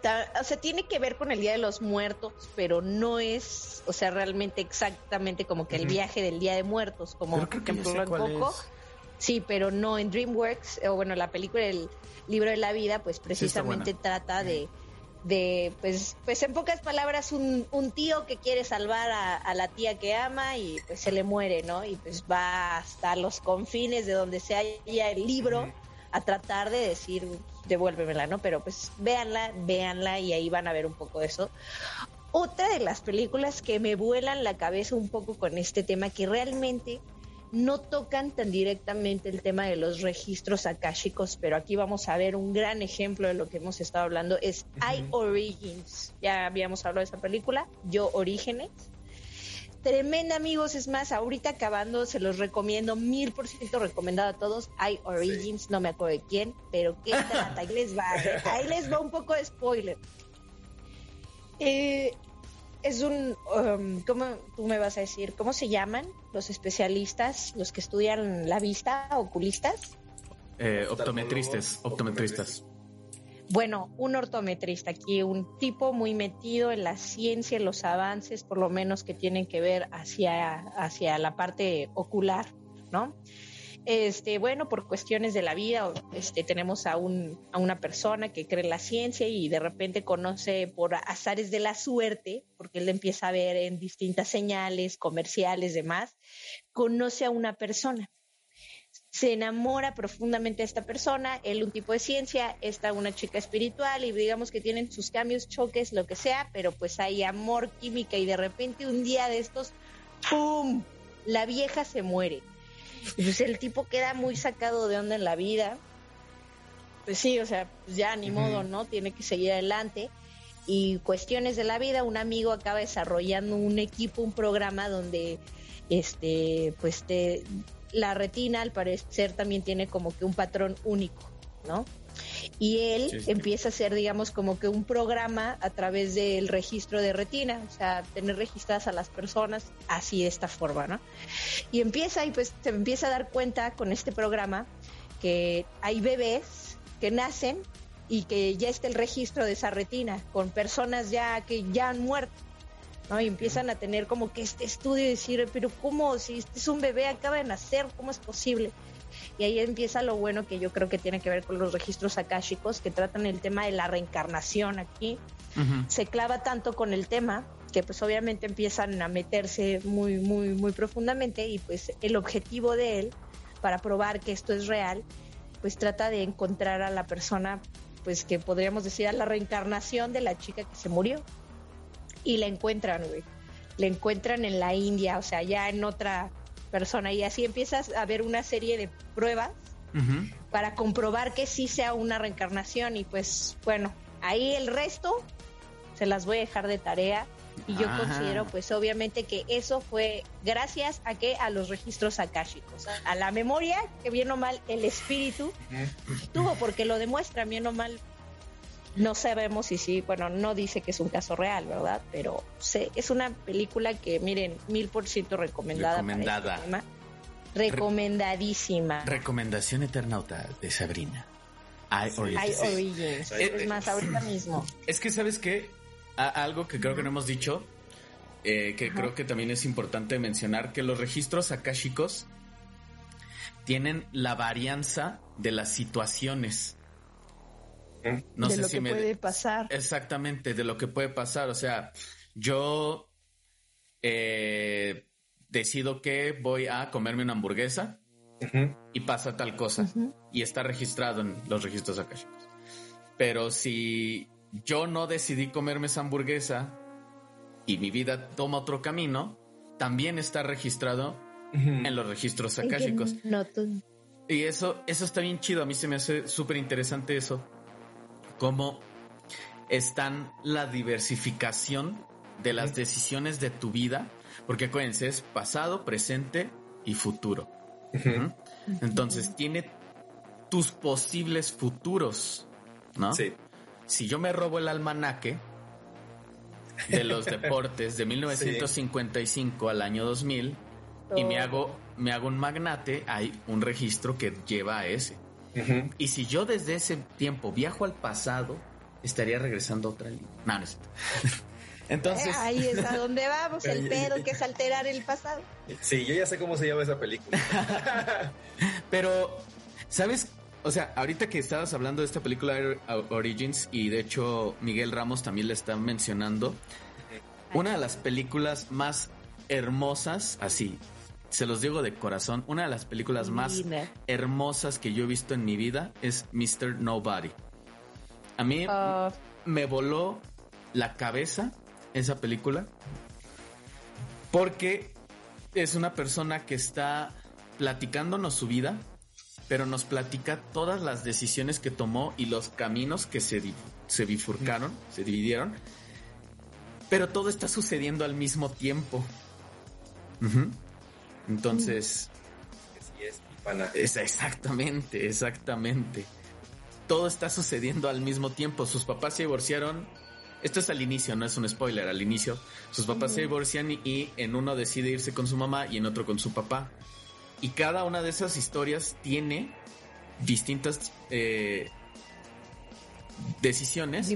Ta- o sea, tiene que ver con el Día de los Muertos, pero no es, o sea, realmente exactamente como que el viaje del Día de Muertos, como ya ejemplo en Coco. Sí, pero no en DreamWorks, o bueno, la película del libro de la vida, pues precisamente trata de, de, pues, pues en pocas palabras, un, un tío que quiere salvar a, a la tía que ama y pues se le muere, ¿no? Y pues va hasta los confines de donde se halla el libro a tratar de decir, devuélvemela, ¿no? Pero pues véanla, véanla y ahí van a ver un poco de eso. Otra de las películas que me vuelan la cabeza un poco con este tema, que realmente no tocan tan directamente el tema de los registros akáshicos, pero aquí vamos a ver un gran ejemplo de lo que hemos estado hablando, es I Origins. Ya habíamos hablado de esa película, Yo Orígenes. Tremenda, amigos. Es más, ahorita acabando, se los recomiendo, mil por ciento recomendado a todos. I Origins, no me acuerdo de quién, pero qué trata. Ahí les va, ahí les va un poco de spoiler. Eh, es un, um, ¿cómo tú me vas a decir? ¿Cómo se llaman los especialistas, los que estudian la vista, oculistas? Eh, optometristas, optometristas. Bueno, un ortometrista aquí, un tipo muy metido en la ciencia, en los avances, por lo menos que tienen que ver hacia, hacia la parte ocular, ¿no? Este, bueno, por cuestiones de la vida, este, tenemos a, un, a una persona que cree en la ciencia y de repente conoce por azares de la suerte, porque él empieza a ver en distintas señales, comerciales, demás, conoce a una persona se enamora profundamente de esta persona, él un tipo de ciencia, esta una chica espiritual y digamos que tienen sus cambios, choques, lo que sea, pero pues hay amor, química y de repente un día de estos, ¡pum! La vieja se muere. Y pues el tipo queda muy sacado de onda en la vida. Pues sí, o sea, pues ya ni modo, ¿no? Tiene que seguir adelante. Y cuestiones de la vida, un amigo acaba desarrollando un equipo, un programa donde este, pues te, la retina al parecer también tiene como que un patrón único, ¿no? Y él Sí, sí. empieza a hacer, digamos, como que un programa a través del registro de retina, o sea, tener registradas a las personas así de esta forma, ¿no? Y empieza, y pues se empieza a dar cuenta con este programa que hay bebés que nacen y que ya está el registro de esa retina con personas ya que ya han muerto. ¿no? Y empiezan a tener como que este estudio y decir, pero ¿cómo? Si este es un bebé, acaba de nacer, ¿cómo es posible? Y ahí empieza lo bueno que yo creo que tiene que ver con los registros akáshicos que tratan el tema de la reencarnación aquí. Se clava tanto con el tema que pues obviamente empiezan a meterse muy, muy, muy profundamente y pues el objetivo de él para probar que esto es real, pues trata de encontrar a la persona, pues que podríamos decir a la reencarnación de la chica que se murió. Y la encuentran, güey. La encuentran en la India, o sea, ya en otra persona. Y así empiezas a ver una serie de pruebas para comprobar que sí sea una reencarnación. Y pues, bueno, ahí el resto se las voy a dejar de tarea. Y yo considero, pues obviamente que eso fue gracias a que a los registros akáshicos, a la memoria que bien o mal el espíritu tuvo, porque lo demuestra bien o mal. No sabemos si sí, bueno, no dice que es un caso real, ¿verdad? Pero sé, es una película que, miren, mil por ciento recomendada. Recomendada. Este Recomendadísima. Recomendación eternauta de Sabrina. I Origins. Es más, ahorita mismo. Es que, ¿sabes qué? algo que creo que no hemos dicho, eh, que creo que también es importante mencionar, que los registros akáshicos tienen la varianza de las situaciones. No de sé lo si que puede pasar. Exactamente, de lo que puede pasar. O sea, yo eh, decido que voy a comerme una hamburguesa y pasa tal cosa. Y está registrado en los registros akáshicos. Pero si yo no decidí comerme esa hamburguesa y mi vida toma otro camino, también está registrado en los registros akáshicos. Y eso, eso está bien chido. A mí se me hace súper interesante eso. Cómo están la diversificación de las decisiones de tu vida. Porque acuérdense, es pasado, presente y futuro. Entonces, tiene tus posibles futuros, ¿no? Sí si yo me robo el almanaque de los deportes de 1955 al año 2000 y me hago, me hago un magnate, hay un registro que lleva a ese. Y si yo desde ese tiempo viajo al pasado, estaría regresando a otra línea. No, no es Entonces. Eh, ahí es a donde vamos, el pedo que es alterar el pasado. Sí, yo ya sé cómo se llama esa película. Pero, ¿sabes o sea, ahorita que estabas hablando de esta película Origins y de hecho Miguel Ramos también le está mencionando, una de las películas más hermosas, así, se los digo de corazón, una de las películas más hermosas que yo he visto en mi vida es Mr. Nobody. A mí ah. me voló la cabeza esa película porque es una persona que está platicándonos su vida pero nos platica todas las decisiones que tomó y los caminos que se, se bifurcaron, se dividieron. Pero todo está sucediendo al mismo tiempo. Entonces... es, exactamente, exactamente. Todo está sucediendo al mismo tiempo. Sus papás se divorciaron. Esto es al inicio, no es un spoiler. Al inicio, sus papás se divorcian y en uno decide irse con su mamá y en otro con su papá. Y cada una de esas historias tiene distintas eh, decisiones,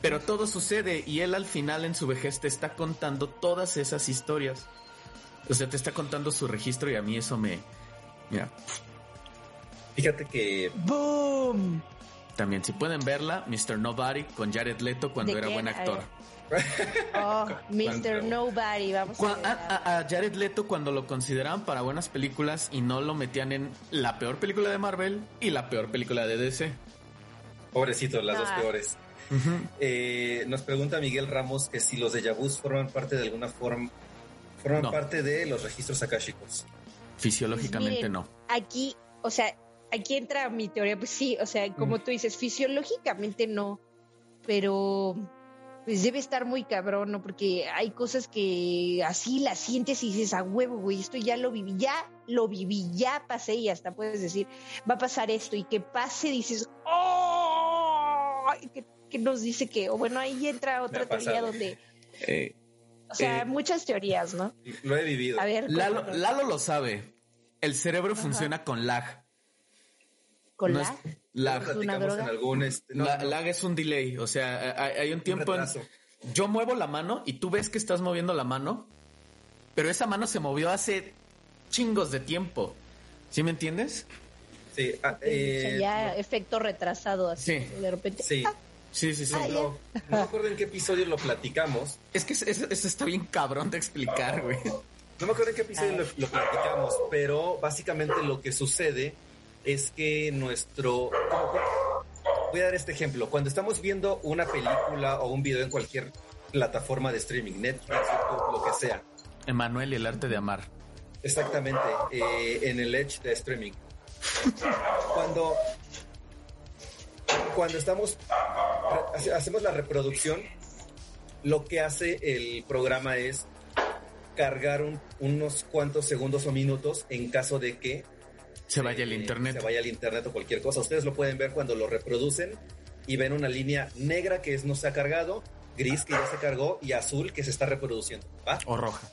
pero todo sucede y él al final en su vejez te está contando todas esas historias. O sea, te está contando su registro y a mí eso me... Mira. Fíjate que... ¡Boom! También, si pueden verla, Mr. Nobody con Jared Leto cuando era buen actor. Oh, Mr. Nobody, vamos a, a, Jared Leto cuando lo consideraban para buenas películas y no lo metían en la peor película de Marvel y la peor película de DC. Pobrecitos, las dos ah. peores. Eh, nos pregunta Miguel Ramos que si los de Yabus forman parte de alguna forma, forman parte de los registros akáshicos. Fisiológicamente pues no. Aquí, o sea, aquí entra mi teoría, pues sí, o sea, como tú dices, fisiológicamente no, pero pues debe estar muy cabrón, ¿no? Porque hay cosas que así las sientes y dices, a huevo, güey, esto ya lo viví, ya lo viví, ya pasé y hasta puedes decir, va a pasar esto y que pase, dices, ¡oh! Que, nos dice que, o bueno, ahí entra otra teoría donde... Eh, o sea, eh, muchas teorías, ¿no? Lo he vivido. A ver, Lalo, lo sabe. El cerebro funciona con lag. ¿Con lag? lag. ¿Es una droga? Algún, este, lag es un delay, o sea, hay, un tiempo... yo muevo la mano y tú ves que estás moviendo la mano, pero esa mano se movió hace chingos de tiempo. ¿Sí me entiendes? Sí, ah, eh, ya efecto retrasado así. Sí. De repente. Sí. ah, Sí, sí, sí. Ah, no, no me acuerdo en qué episodio lo platicamos. Es que eso, eso está bien cabrón de explicar, güey. No me acuerdo en qué episodio lo, lo platicamos, pero básicamente lo que sucede es que nuestro... Voy a dar este ejemplo. Cuando estamos viendo una película o un video en cualquier plataforma de streaming, Netflix, YouTube, lo que sea. Emanuel y el arte de amar. Exactamente, eh, en el Edge de streaming. Cuando, cuando estamos, hacemos la reproducción, lo que hace el programa es cargar un- unos cuantos segundos o minutos en caso de que Se vaya el eh, internet. Se vaya el internet o cualquier cosa. Ustedes lo pueden ver cuando lo reproducen y ven una línea negra que es no se ha cargado, gris que ya se cargó y azul que se está reproduciendo. ¿va? O roja.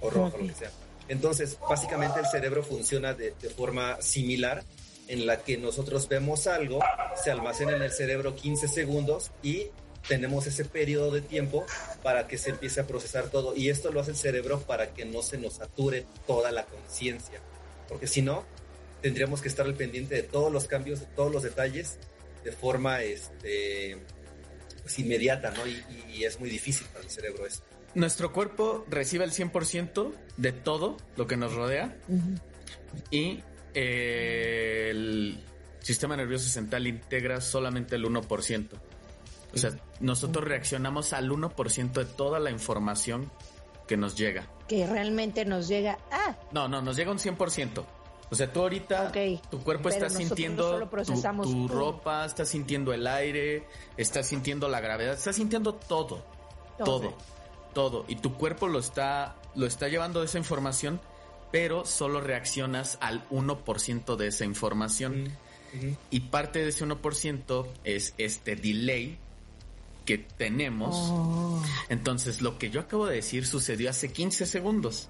O rojo, lo que sea. Entonces, básicamente el cerebro funciona de, de forma similar en la que nosotros vemos algo, se almacena en el cerebro 15 segundos y tenemos ese periodo de tiempo para que se empiece a procesar todo. Y esto lo hace el cerebro para que no se nos sature toda la conciencia. Porque si no, tendríamos que estar al pendiente de todos los cambios, de todos los detalles, de forma este, pues, inmediata, ¿no? Y, y es muy difícil para el cerebro eso. Nuestro cuerpo recibe el 100% de todo lo que nos rodea y eh, el sistema nervioso central integra solamente el 1%. O sea, nosotros reaccionamos al 1% de toda la información que nos llega. Que realmente nos llega. Ah, No, no, nos llega un 100%. O sea, tú ahorita, tu cuerpo pero está sintiendo tu, ropa, está sintiendo el aire, está sintiendo la gravedad, está sintiendo todo, Todo. todo, todo. Y tu cuerpo lo está, lo está llevando esa información, pero solo reaccionas al 1% de esa información. Y parte de ese 1% es este delay que tenemos. Oh. Entonces, lo que yo acabo de decir sucedió hace 15 segundos.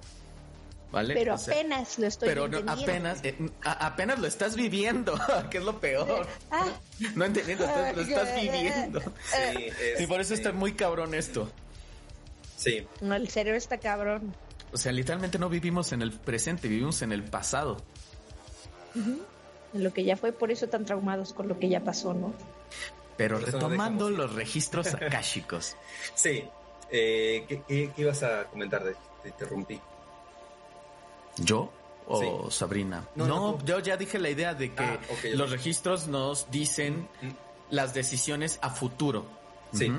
¿Vale? Pero O sea, apenas lo estoy pero no, entendiendo. apenas, eh, a- apenas lo estás viviendo, que es lo peor. Ah, No entendiendo, estás- lo estás Ah, viviendo. Sí, es- Y por eso está muy cabrón esto. Sí, no, el cerebro está cabrón. O sea, literalmente no vivimos en el presente, vivimos en el pasado. En lo que ya fue, por eso tan traumados con lo que ya pasó, ¿no? Pero Por eso no retomando los registros akáshicos. sí. Eh, ¿qué, qué, qué ibas a comentar? De, te interrumpí. ¿Yo o Sí. Sabrina? No, No, no, tú. yo ya dije la idea de que Ah, los registros nos dicen Mm, las decisiones a futuro. Sí.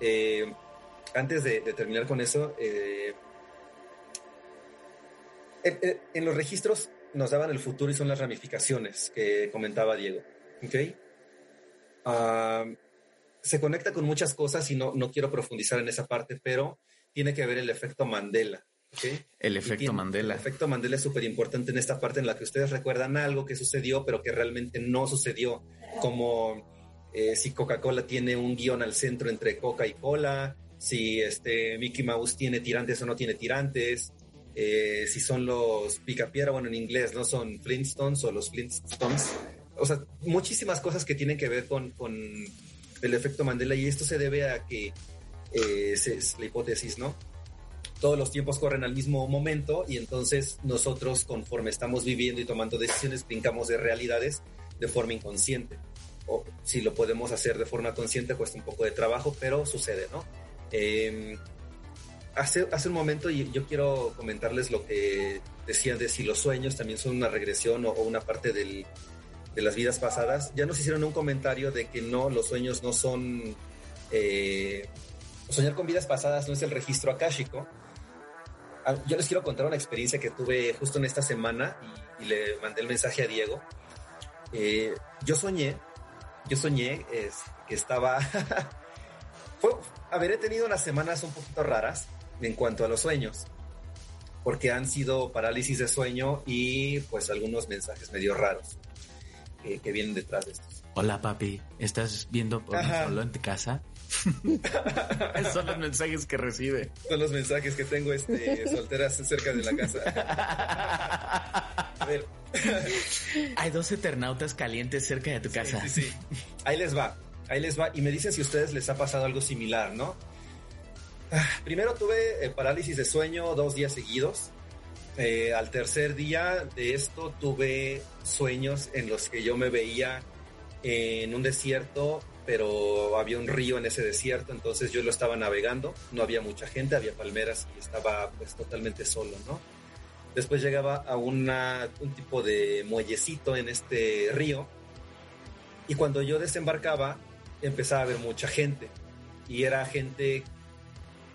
Eh, antes de, de terminar con eso, eh, en, en- los registros nos daban el futuro y son las ramificaciones que comentaba Diego. ¿ok? Ah, se conecta con muchas cosas y no, no quiero profundizar en esa parte, pero tiene que ver el efecto Mandela. ¿ok? El efecto tiene- Mandela. El efecto Mandela es súper importante en esta parte en la que ustedes recuerdan algo que sucedió, pero que realmente no sucedió. Como eh, si Coca-Cola tiene un guion al centro entre Coca y Cola, si este Mickey Mouse tiene tirantes o no tiene tirantes, eh, si son los Picapiedra, bueno, en inglés, ¿no? Son Flintstones o los Flintstones. O sea, muchísimas cosas que tienen que ver con, con el efecto Mandela y esto se debe a que eh, es, la hipótesis, ¿no? todos los tiempos corren al mismo momento y entonces nosotros conforme estamos viviendo y tomando decisiones brincamos de realidades de forma inconsciente. O si lo podemos hacer de forma consciente cuesta un poco de trabajo, pero sucede, ¿no? Eh, hace, hace un momento y yo quiero comentarles lo que decían de si los sueños también son una regresión o, una parte del, de las vidas pasadas. Ya nos hicieron un comentario de que no, los sueños no son... eh, soñar con vidas pasadas no es el registro akáshico, Ah, yo les quiero contar una experiencia que tuve justo en esta semana y, le mandé el mensaje a Diego. Eh, yo soñé, yo soñé que estaba... fue, a ver, he tenido unas semanas un poquito raras en cuanto a los sueños, porque han sido parálisis de sueño y pues algunos mensajes medio raros que, que vienen detrás de estos. Hola papi, ¿estás viendo por solo en tu casa? Son los mensajes que recibe. Son los mensajes que tengo este, solteras cerca de la casa. A ver, Hay dos eternautas calientes cerca de tu casa. Sí, sí, sí. Ahí les va, ahí les va. Y me dicen si a ustedes les ha pasado algo similar, ¿no? Ah, primero tuve parálisis de sueño dos días seguidos. Eh, al tercer día de esto tuve sueños en los que yo me veía en un desierto, pero había un río en ese desierto, entonces yo lo estaba navegando, no había mucha gente, había palmeras y estaba pues totalmente solo, ¿no? Después llegaba a un tipo de muellecito en este río y cuando yo desembarcaba empezaba a ver mucha gente y era gente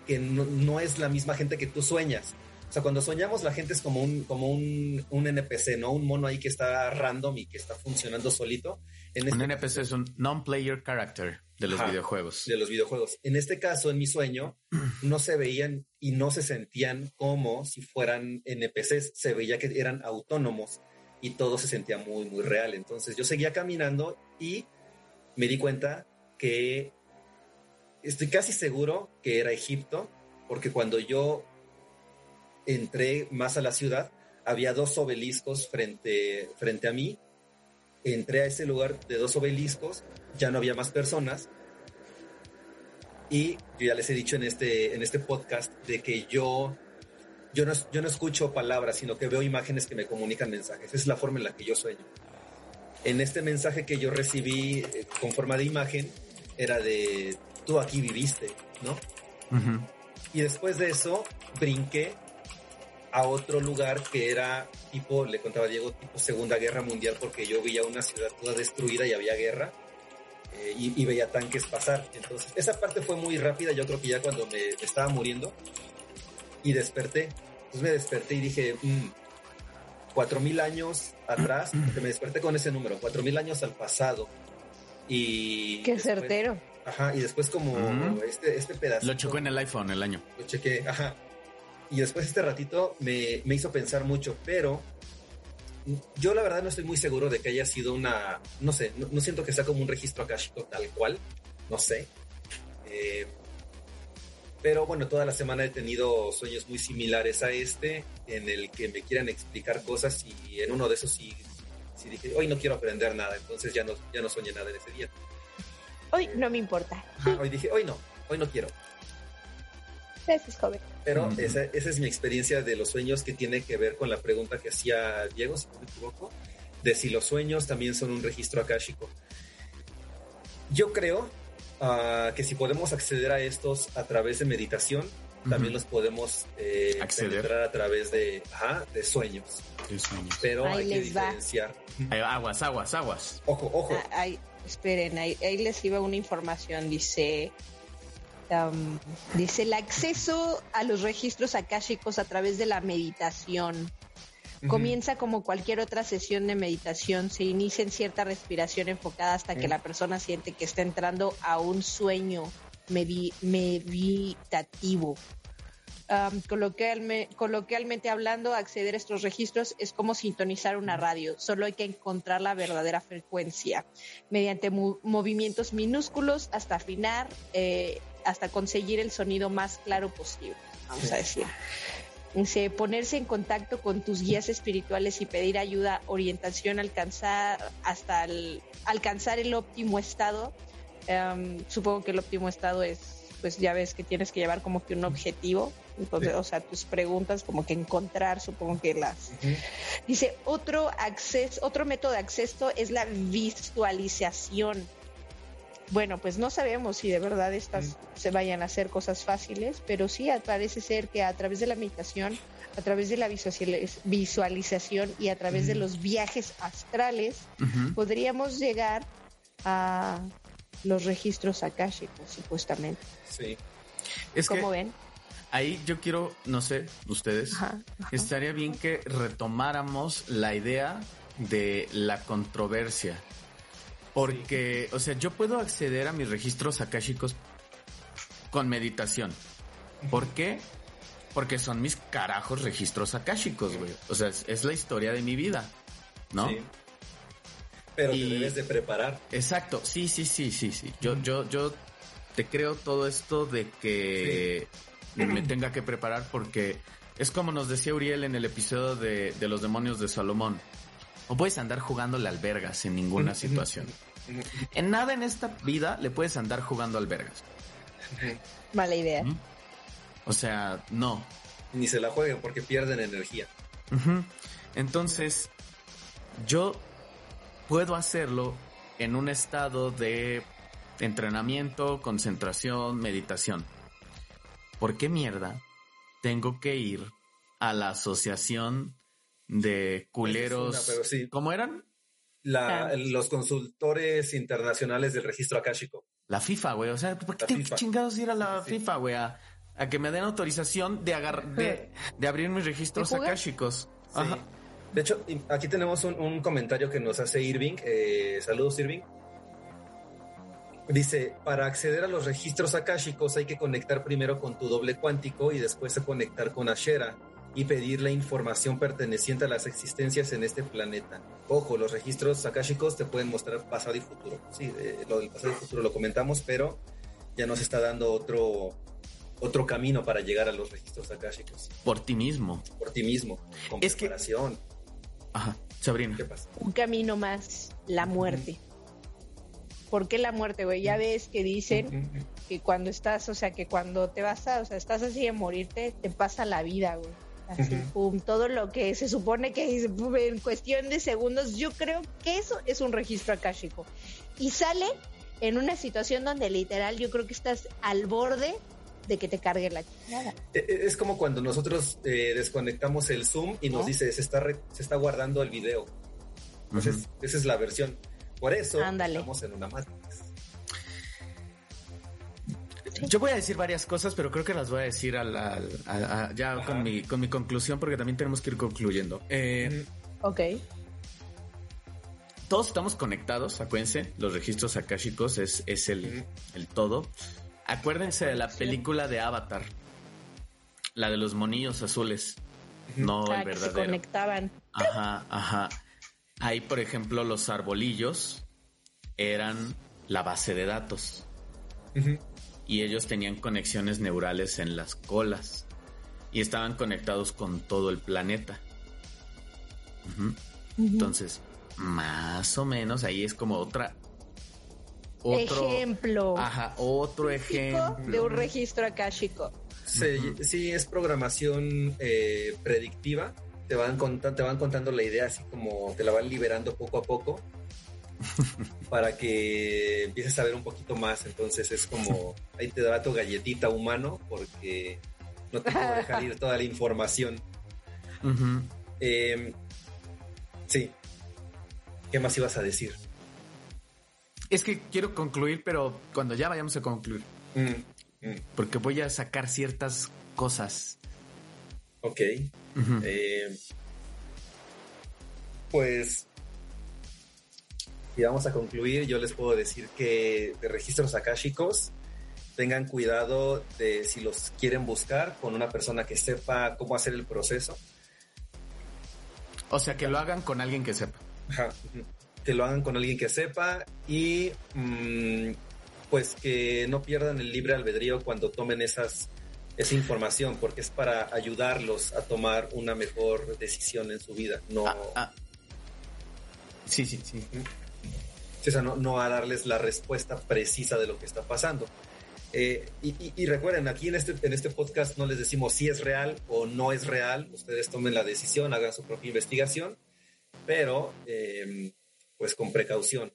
que no, no es la misma gente que tú sueñas. O sea, cuando soñamos la gente es como un, como un, un NPC, ¿no? Un mono ahí que está random y que está funcionando solito. En este un NPC es un non-player character de los Ajá, videojuegos. De los videojuegos. En este caso, en mi sueño, no se veían y no se sentían como si fueran NPCs. Se veía que eran autónomos y todo se sentía muy, muy real. Entonces yo seguía caminando y me di cuenta que estoy casi seguro que era Egipto, porque cuando yo entré más a la ciudad, había dos obeliscos frente, frente a mí. Entré a ese lugar de dos obeliscos, ya no había más personas. Y yo ya les he dicho en este, en este podcast de que yo, yo, no, yo no escucho palabras, sino que veo imágenes que me comunican mensajes. Esa es la forma en la que yo sueño. En este mensaje que yo recibí eh, con forma de imagen, era de tú aquí viviste, ¿no? Uh -huh. Y después de eso, brinqué a otro lugar que era tipo, le contaba a Diego, tipo Segunda Guerra Mundial, porque yo veía una ciudad toda destruida y había guerra eh, y, y, veía tanques pasar. Entonces, esa parte fue muy rápida, yo creo que ya cuando me, me estaba muriendo y desperté. Entonces me desperté y dije, mmm, cuatro mil años atrás, porque me desperté con ese número, cuatro mil años al pasado. Y Qué después, certero. Ajá, y después como este, este pedazo. Lo chocó en el iPhone el año. Lo chequé, ajá y después este ratito me, me, hizo pensar mucho, pero yo la verdad no estoy muy seguro de que haya sido una, no sé, no, no siento que sea como un registro akashico tal cual, no sé. Eh, pero bueno, toda la semana he tenido sueños muy similares a este, en el que me quieran explicar cosas y en uno de esos sí, sí dije, hoy no quiero aprender nada, entonces ya no, ya no soñé nada en ese día. Hoy no me importa. Ajá, hoy dije, hoy no, hoy no quiero. Gracias, joven. Pero -huh. esa, esa, es mi experiencia de los sueños que tiene que ver con la pregunta que hacía Diego, si no me equivoco, de si los sueños también son un registro akáshico. Yo creo uh, que si podemos acceder a estos a través de meditación, también los podemos eh, acceder a través de, ajá, de sueños. De sueños. Pero ahí hay que diferenciar. Aguas, aguas, aguas. Ojo, ojo. Ah, ahí, esperen, ahí, ahí les iba una información, dice... Um, dice el acceso a los registros akáshicos a través de la meditación. Uh -huh. Comienza como cualquier otra sesión de meditación, se inicia en cierta respiración enfocada hasta uh -huh. que la persona siente que está entrando a un sueño medi meditativo. Um, coloquialme, coloquialmente hablando, acceder a estos registros es como sintonizar una radio, solo hay que encontrar la verdadera frecuencia mediante movimientos minúsculos hasta afinar eh, hasta conseguir el sonido más claro posible, vamos sí. a decir. Dice, ponerse en contacto con tus guías espirituales y pedir ayuda, orientación, alcanzar hasta el, alcanzar el óptimo estado. Um, supongo que el óptimo estado es, pues ya ves que tienes que llevar como que un objetivo. Entonces, sí. o sea, tus preguntas como que encontrar, supongo que las. Uh -huh. Dice, otro acceso, otro método de acceso es la visualización bueno, pues no sabemos si de verdad estas se vayan a hacer cosas fáciles, pero sí parece ser que a través de la meditación, a través de la visualización y a través de los viajes astrales, podríamos llegar a los registros akáshicos, supuestamente. Sí. Es ¿Cómo que ven? Ahí yo quiero, no sé, ustedes, ajá, ajá. estaría bien que retomáramos la idea de la controversia porque, o sea, yo puedo acceder a mis registros akáshicos con meditación. ¿Por qué? Porque son mis carajos registros akáshicos, güey. O sea, es, es, la historia de mi vida, ¿no? Sí. Pero y, te debes de preparar. Exacto, sí, sí, sí, sí, sí. Yo, yo, yo te creo todo esto de que sí. Me tenga que preparar porque es como nos decía Uriel en el episodio de, de los demonios de Salomón. No puedes andar jugándole albergas en ninguna situación. En nada en esta vida le puedes andar jugando albergas. Mala idea. O sea, no. Ni se la jueguen porque pierden energía. Entonces, yo puedo hacerlo en un estado de entrenamiento, concentración, meditación. ¿Por qué mierda tengo que ir a la asociación de culeros? Esa es una, pero sí. ¿Cómo eran? La- Ah. Los consultores internacionales del registro akáshico. La FIFA, güey. O sea, ¿por qué La tengo que chingados ir a la Sí. FIFA, güey? A, a que me den autorización de agarrar, de, de abrir mis registros akáshicos. Sí. Ajá. De hecho, aquí tenemos un, un comentario que nos hace Irving. Eh, saludos, Irving. Dice, para acceder a los registros akáshicos hay que conectar primero con tu doble cuántico y después a conectar con Ashera y pedir la información perteneciente a las existencias en este planeta. Ojo, los registros akáshicos te pueden mostrar pasado y futuro. Sí, eh, lo del pasado y futuro lo comentamos, pero ya nos está dando otro, otro camino para llegar a los registros akáshicos. Por ti mismo. Por ti mismo, con Es que- preparación. Ajá. Sabrina. ¿Qué pasa? Un camino más, la muerte. ¿Por qué la muerte, güey? Ya ves que dicen que cuando estás, o sea, que cuando te vas a, o sea, estás así de morirte, te pasa la vida, güey. Así, pum, todo lo que se supone que es, pum, en cuestión de segundos, yo creo que eso es un registro akáshico. Y sale en una situación donde literal yo creo que estás al borde de que te cargue la chingada. Eh, eh, Es como cuando nosotros eh, desconectamos el Zoom y nos ¿No? dice se está, re- se está guardando el video. Entonces, esa es la versión. Por eso Ándale. estamos en una Matrix. Yo voy a decir varias cosas, pero creo que las voy a decir al- al- a- a- ya Ajá. con mi, con mi conclusión, porque también tenemos que ir concluyendo. Eh, Ok. todos estamos conectados, acuérdense, los registros akáshicos es, es el, el todo. Acuérdense de la película de Avatar, la de los monillos azules, no Ah, el que se verdadero. conectaban. Ajá, ajá. Ahí, por ejemplo, los arbolillos eran la base de datos y ellos tenían conexiones neurales en las colas y estaban conectados con todo el planeta. Entonces, más o menos ahí es como otra otro ejemplo. Ajá, otro ejemplo. de un registro akáshico. Sí, sí, es programación eh, predictiva. Te van, conta- te van contando la idea así como te la van liberando poco a poco para que empieces a ver un poquito más. Entonces es como, ahí te da tu galletita humano porque no te puedo dejar ir toda la información. Eh, sí. ¿Qué más ibas a decir? Es que quiero concluir, pero cuando ya vayamos a concluir, Mm, mm, porque voy a sacar ciertas cosas. Ok. Eh, pues, y vamos a concluir, yo les puedo decir que de registros akáshicos, tengan cuidado de si los quieren buscar con una persona que sepa cómo hacer el proceso. O sea, que lo hagan con alguien que sepa. Ajá. Que lo hagan con alguien que sepa y mm, pues que no pierdan el libre albedrío cuando tomen esas esa información porque es para ayudarlos a tomar una mejor decisión en su vida, no, Ah, ah. Sí, sí, sí. o sea, no, no a darles la respuesta precisa de lo que está pasando. Eh, y, y- y recuerden, aquí en este, en este podcast no les decimos si es real o no es real, ustedes tomen la decisión, hagan su propia investigación, pero eh, pues con precaución.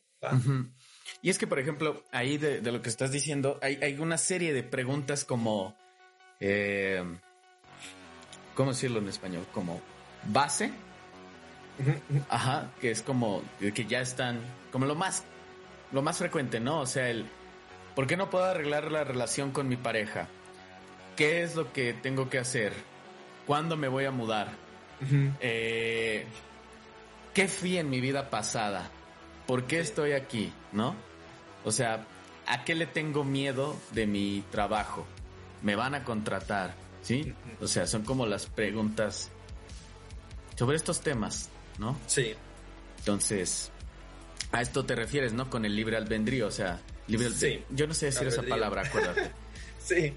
Y es que, por ejemplo, ahí de, de lo que estás diciendo, hay, hay una serie de preguntas como, eh, ¿cómo decirlo en español? Como base, ajá, que es como que ya están, como lo más, lo más frecuente, ¿no? O sea, el, ¿por qué no puedo arreglar la relación con mi pareja? ¿Qué es lo que tengo que hacer? ¿Cuándo me voy a mudar? Eh, ¿Qué fui en mi vida pasada? ¿Por qué estoy aquí? ¿No? O sea, ¿a qué le tengo miedo de mi trabajo? ¿Me van a contratar? ¿Sí? O sea, son como las preguntas sobre estos temas, ¿no? Sí, Entonces, a esto te refieres, ¿no? Con el libre albedrío, o sea, libre Sí. Yo no sé decir esa Albedrío. palabra, acuérdate. sí.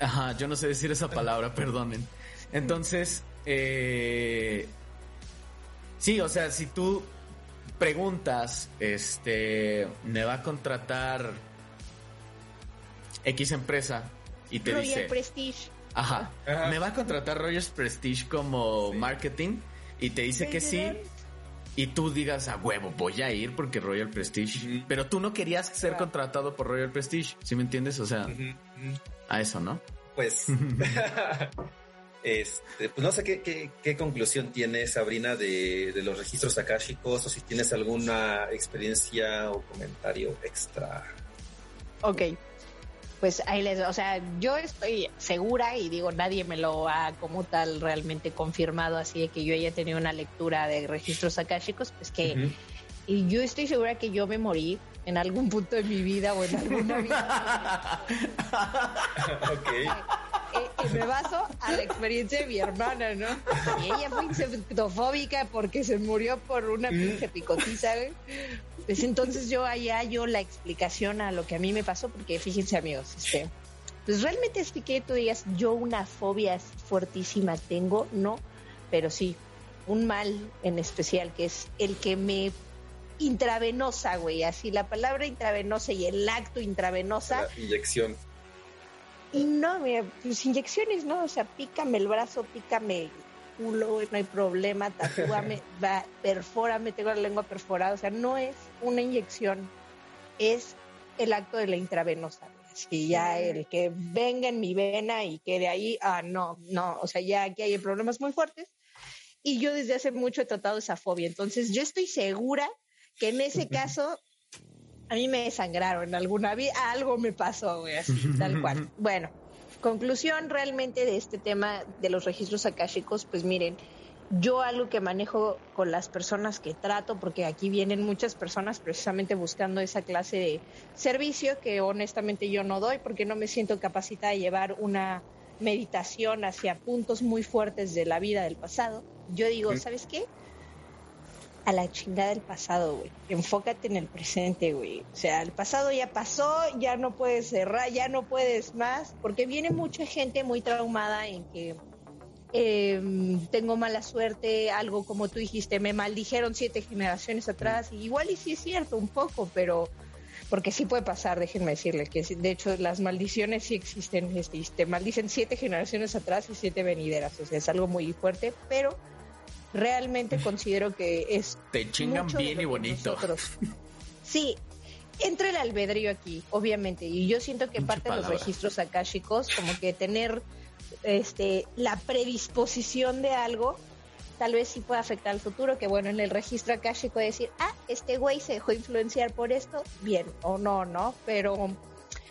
Ajá, yo no sé decir esa palabra, perdonen. Entonces, eh, sí, o sea, si tú preguntas, este, me va a contratar X empresa y te Royal dice, Prestige. Ajá. Me va a contratar Rogers Prestige como marketing y te dice que sí. Y tú digas a huevo, voy a ir porque Royal Prestige. Pero tú no querías ser contratado por Royal Prestige, ¿sí me entiendes? O sea, a eso, ¿no? Pues, este, pues no sé qué, qué, conclusión tiene Sabrina de, de, los registros akáshicos o si tienes alguna experiencia o comentario extra. Ok, pues ahí les, o sea, yo estoy segura y digo, nadie me lo ha como tal realmente confirmado, así de que yo haya tenido una lectura de registros akáshicos, pues que, y yo estoy segura que yo me morí en algún punto de mi vida o en alguna vida. ok. Y, me baso a la experiencia de mi hermana, ¿no? Y ella fue insectofóbica porque se murió por una pinche picotiza, ¿eh? Pues entonces yo allá yo la explicación a lo que a mí me pasó, porque fíjense amigos, este, pues realmente es que tú digas, yo una fobia fuertísima tengo, no, pero sí, un mal en especial, que es el que me intravenosa, güey, así la palabra intravenosa y el acto intravenosa. La inyección. Y no, mira, pues inyecciones, ¿no? O sea, pícame el brazo, pícame culo, no hay problema, tatúame, va, perfórame, tengo la lengua perforada, o sea, no es una inyección, es el acto de la intravenosa. Si ya el que venga en mi vena y que de ahí, ah, no, no, o sea, ya aquí hay problemas muy fuertes. Y yo desde hace mucho he tratado esa fobia. Entonces, yo estoy segura que en ese caso a mí me desangraron alguna vez, algo me pasó, así, tal cual. Bueno, Conclusión realmente de este tema de los registros akáshicos, pues miren, yo algo que manejo con las personas que trato, porque aquí vienen muchas personas precisamente buscando esa clase de servicio que honestamente yo no doy porque no me siento capacitada de llevar una meditación hacia puntos muy fuertes de la vida del pasado. Yo digo, ¿sabes qué? A la chingada del pasado, güey. Enfócate en el presente, güey. O sea, el pasado ya pasó, ya no puedes cerrar, ya no puedes más, porque viene mucha gente muy traumada en que em, tengo mala suerte, algo como tú dijiste, me maldijeron siete generaciones atrás, igual y sí es cierto un poco, pero porque sí puede pasar, déjenme decirles que de hecho las maldiciones sí existen, este, te maldicen siete generaciones atrás y siete venideras, o sea, es algo muy fuerte, pero realmente considero que es... Te chingan bien y bonito. Sí, entra el albedrío aquí, obviamente, y yo siento que parte de los registros akáshicos, como que tener este la predisposición de algo, tal vez sí puede afectar al futuro, que bueno, en el registro akáshico decir, ah, este güey se dejó influenciar por esto, bien, o no, ¿no? Pero,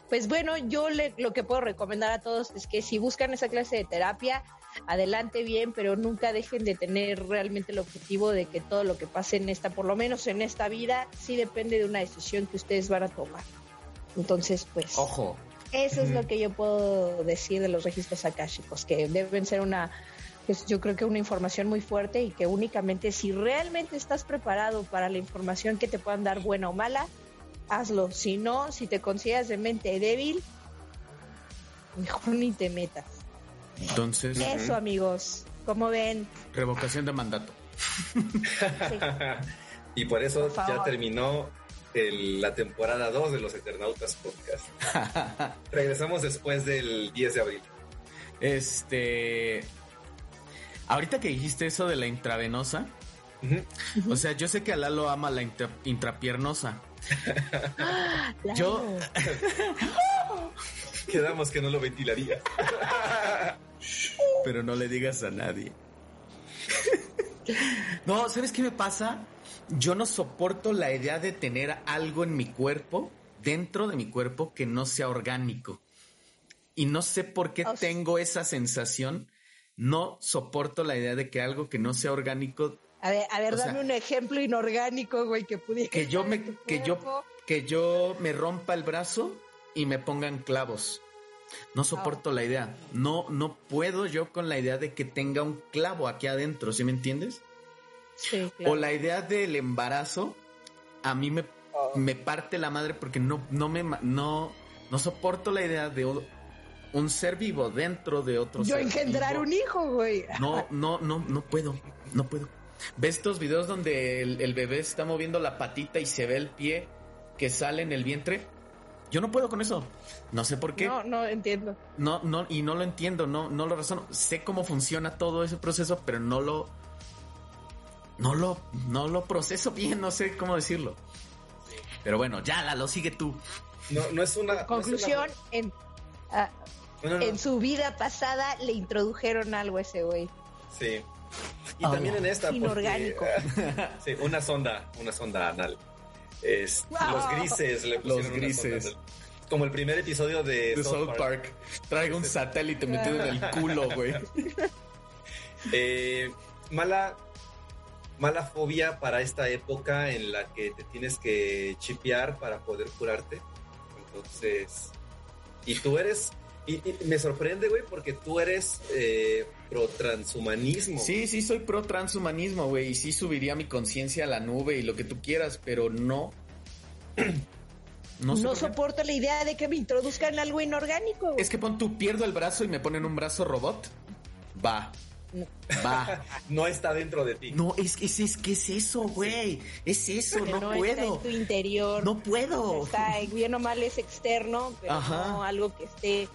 pues bueno, yo le, lo que puedo recomendar a todos es que si buscan esa clase de terapia, adelante bien, pero nunca dejen de tener realmente el objetivo de que todo lo que pase en esta, por lo menos en esta vida, sí depende de una decisión que ustedes van a tomar. Entonces, pues. Ojo. Eso es lo que yo puedo decir de los registros akáshicos, que deben ser una, pues yo creo que una información muy fuerte y que únicamente si realmente estás preparado para la información que te puedan dar buena o mala, hazlo. Si no, si te consideras de mente débil, mejor ni te metas. Entonces. Eso, amigos. Como ven. Revocación de mandato. y por eso ya terminó la temporada 2 de los Eternautas Podcast. Regresamos después del 10 de abril. Este. Ahorita que dijiste eso de la intravenosa, o sea, yo sé que Lalo ama la intrapiernosa. Yo. Quedamos que no lo ventilaría. Pero no le digas a nadie. No, ¿sabes qué me pasa? Yo no soporto la idea de tener algo en mi cuerpo, dentro de mi cuerpo, que no sea orgánico. Y no sé por qué tengo esa sensación. No soporto la idea de que algo que no sea orgánico. A ver, a ver, dame un ejemplo inorgánico, güey, que pudiera. Que yo me, que yo, que yo me rompa el brazo y me pongan clavos. No soporto la idea. No, no puedo yo con la idea de que tenga un clavo aquí adentro, ¿sí me entiendes? Sí, O la idea del embarazo, a mí me, oh. me parte la madre porque no, no me no, no soporto la idea de un ser vivo dentro de otro yo ser. Yo engendrar un hijo, güey. No, no, no, no puedo, no puedo. ¿Ves estos videos donde el, el bebé está moviendo la patita y se ve el pie que sale en el vientre? Yo no puedo con eso. No sé por qué. No, no entiendo. No, no, y no lo entiendo, no, no lo razono. Sé cómo funciona todo ese proceso, pero no lo. No lo, no lo proceso bien, no sé cómo decirlo. Pero bueno, ya, lo sigue tú. No, no es una. Conclusión, en, ah, en su vida pasada le introdujeron algo a ese güey. Sí. Y también en esta. Inorgánico. sí, una sonda, una sonda anal. Es, Los grises le pusieron Los grises. Como el primer episodio de, de South, Park. Traigo un satélite metido en el culo, güey. Eh, mala, mala fobia para esta época en la que te tienes que chipear para poder curarte. Entonces, y tú eres y, me sorprende, güey, porque tú eres eh, pro transhumanismo. Sí, sí, soy pro transhumanismo, güey. Y sí subiría mi conciencia a la nube y lo que tú quieras, pero no. No, no soporto la idea de que me introduzcan algo inorgánico. Es que pon tú, pierdo el brazo y me ponen un brazo robot. Va. Va. no está dentro de ti. No, es, es, es que es eso, güey. Es eso, no, puedo. Está en tu interior. No puedo. Está bien o mal es externo, pero no algo que esté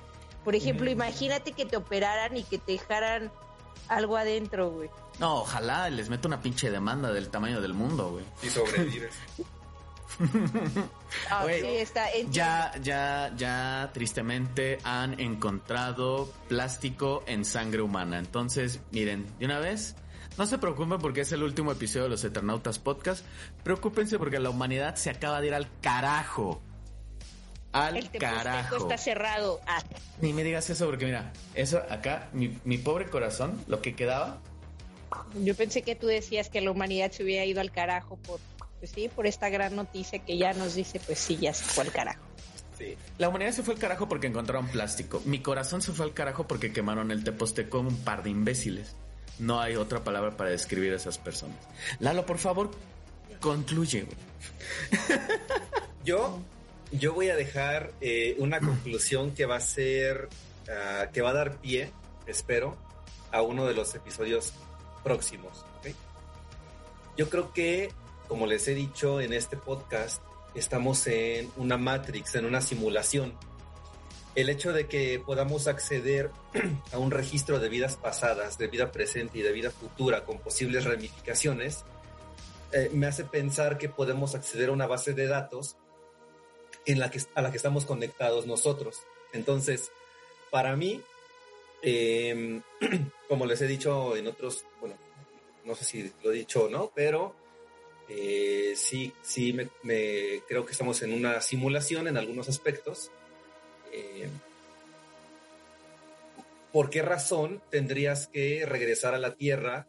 por ejemplo, imagínate que te operaran y que te dejaran algo adentro, güey. No, ojalá les meto una pinche demanda del tamaño del mundo, güey. Y sobrevives. Ah, sí, está ya, ya, ya, tristemente han encontrado plástico en sangre humana. Entonces, miren, de una vez, no se preocupen porque es el último episodio de los Eternautas Podcast. Preocúpense porque la humanidad se acaba de ir al carajo al el carajo. está cerrado. Ah. Ni me digas eso porque mira, eso acá, mi, mi, pobre corazón, lo que quedaba. Yo pensé que tú decías que la humanidad se hubiera ido al carajo por, pues sí, por esta gran noticia que ya nos dice, pues sí, ya se fue al carajo. Sí. La humanidad se fue al carajo porque encontraron plástico. Mi corazón se fue al carajo porque quemaron el Teposteco un par de imbéciles. No hay otra palabra para describir a esas personas. Lalo, por favor, concluye. Yo yo voy a dejar eh, una conclusión que va a ser, ah, que va a dar pie, espero, a uno de los episodios próximos. Yo creo que, como les he dicho en este podcast, estamos en una matrix, en una simulación. El hecho de que podamos acceder a un registro de vidas pasadas, de vida presente y de vida futura con posibles ramificaciones, eh, me hace pensar que podemos acceder a una base de datos en la que, a la que estamos conectados nosotros. Entonces, para mí, em, como les he dicho en otros, bueno, no sé si lo he dicho o no, pero eh, sí, sí me, creo que estamos en una simulación en algunos aspectos. Em, ¿Por qué razón tendrías que regresar a la Tierra?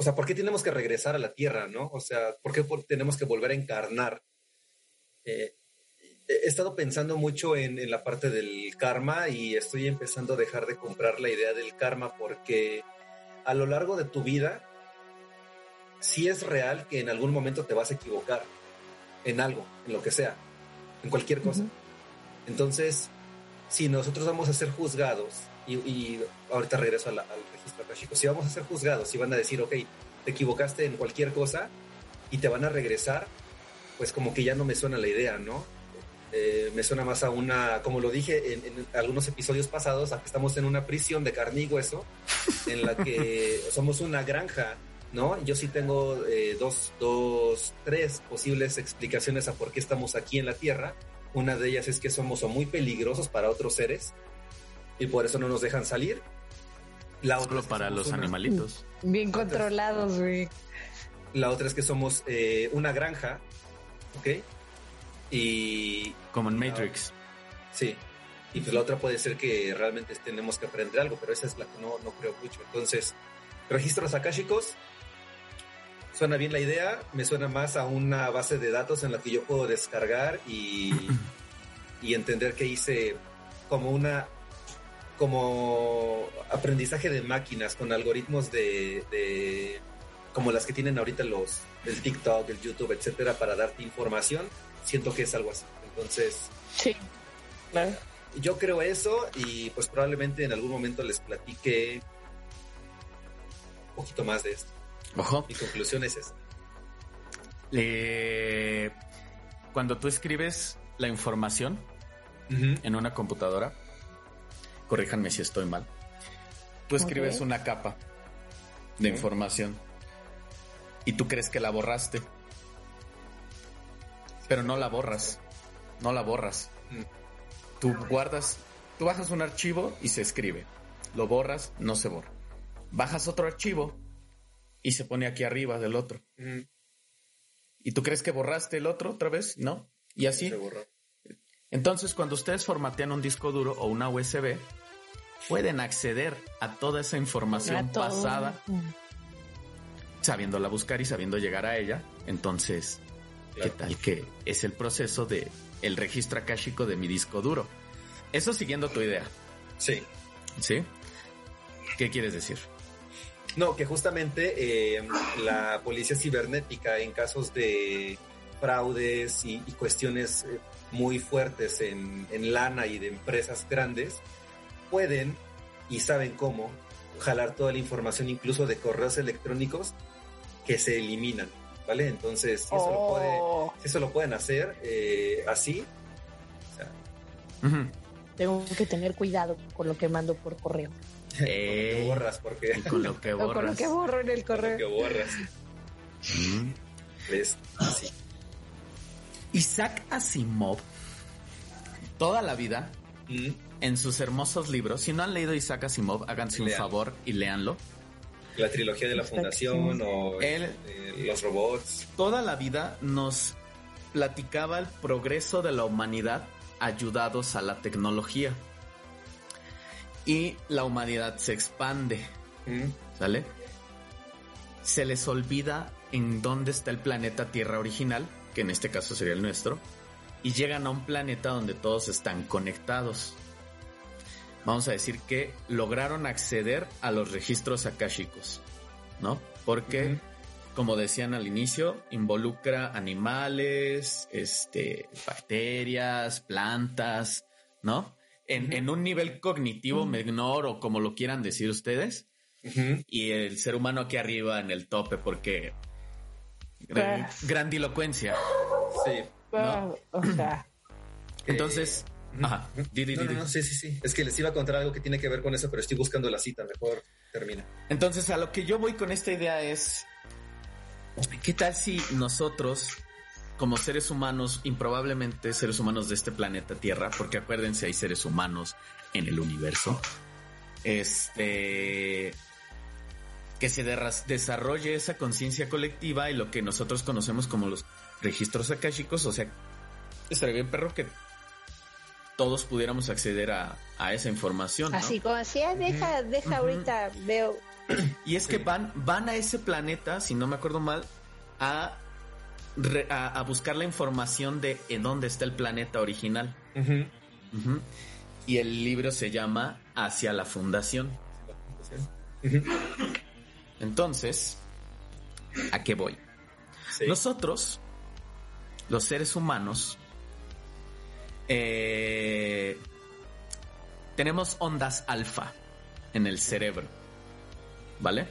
O sea, ¿por qué tenemos que regresar a la tierra, no? O sea, ¿por qué tenemos que volver a encarnar? Eh, he estado pensando mucho en, la parte del karma y estoy empezando a dejar de comprar la idea del karma porque a lo largo de tu vida sí es real que en algún momento te vas a equivocar en algo, en lo que sea, en cualquier cosa. Entonces, si nosotros vamos a ser juzgados, y, ahorita regreso al registro akashico, si vamos a ser juzgados, si van a decir, ok, te equivocaste en cualquier cosa y te van a regresar, pues como que ya no me suena la idea, ¿no? Eh, me suena más a una, como lo dije en, algunos episodios pasados, a que estamos en una prisión de carne y hueso, en la que somos una granja, ¿no? Yo sí tengo eh, dos, dos, tres posibles explicaciones a por qué estamos aquí en la Tierra, una de ellas es que somos muy peligrosos para otros seres y por eso no nos dejan salir. La Solo para los animalitos. Bien controlados, güey. La otra es que somos eh, una granja, ¿ok? Y... Como en Matrix. Sí. Y pues la otra puede ser que realmente tenemos que aprender algo, pero esa es la que no, no creo mucho. Entonces, registros akáshicos, suena bien la idea, me suena más a una base de datos en la que yo puedo descargar y, y entender que hice como una como aprendizaje de máquinas con algoritmos de, como las que tienen ahorita los el TikTok, el YouTube, etcétera, para darte información, siento que es algo así. Entonces, sí. Yo creo eso y pues probablemente en algún momento les platique un poquito más de esto. Ojo. Mi conclusión es esta. cuando tú escribes la información en una computadora, corríjanme si estoy mal, tú escribes una capa de información y tú crees que la borraste, pero no la borras, no la borras. Mm. Tú guardas, tú bajas un archivo y se escribe, lo borras, no se borra. Bajas otro archivo y se pone aquí arriba del otro. ¿Y tú crees que borraste el otro otra vez? ¿No? Y así. Entonces, cuando ustedes formatean un disco duro o una USB, pueden acceder a toda esa información pasada, sabiéndola buscar y sabiendo llegar a ella. Entonces, ¿qué tal que es el proceso de el registro akáshico de mi disco duro? Eso siguiendo tu idea. Sí. ¿Sí? ¿Qué quieres decir? No, que justamente eh, la policía cibernética en casos de fraudes y, cuestiones eh, muy fuertes en, lana y de empresas grandes, pueden y saben cómo jalar toda la información, incluso de correos electrónicos que se eliminan, ¿vale? Entonces, si eso, lo, puede, oh. eso lo pueden hacer eh, así, tengo que tener cuidado con lo que mando por correo. Eh, borras, porque. con lo que borras. con lo que borro en el correo. Con lo que borras. Mm. Así. Isaac Asimov, toda la vida, mm. En sus hermosos libros, si no han leído Isaac Asimov, háganse un favor y léanlo. La trilogía de la fundación o eh, los robots. Toda la vida nos platicaba el progreso de la humanidad ayudados a la tecnología. Y la humanidad se expande. Mm. ¿Sale? Se les olvida en dónde está el planeta Tierra original que en este caso sería el nuestro, y llegan a un planeta donde todos están conectados. Vamos a decir que lograron acceder a los registros akáshicos, ¿no? Porque, como decían al inicio, involucra animales, este, bacterias, plantas, ¿no? En, un nivel cognitivo menor o como lo quieran decir ustedes. Y el ser humano aquí arriba en el tope, porque grandilocuencia. Sí. O sea. Entonces. Eh, ajá. sí, sí, sí. Es que les iba a contar algo que tiene que ver con eso, pero estoy buscando la cita. Mejor termina. Entonces, a lo que yo voy con esta idea es. ¿Qué tal si nosotros, como seres humanos, improbablemente seres humanos de este planeta Tierra, porque acuérdense, hay seres humanos en el universo, este que se desarrolle esa conciencia colectiva y lo que nosotros conocemos como los registros akáshicos, o sea, estaría bien perro que todos pudiéramos acceder a, esa información. Así como así, ah, deja, deja ahorita, veo. Y es que van, van a ese planeta, si no me acuerdo mal, a, a, buscar la información de en dónde está el planeta original. Y el libro se llama Hacia la Fundación. Entonces, ¿a qué voy? Nosotros, los seres humanos, eh, tenemos ondas alfa en el cerebro, ¿vale?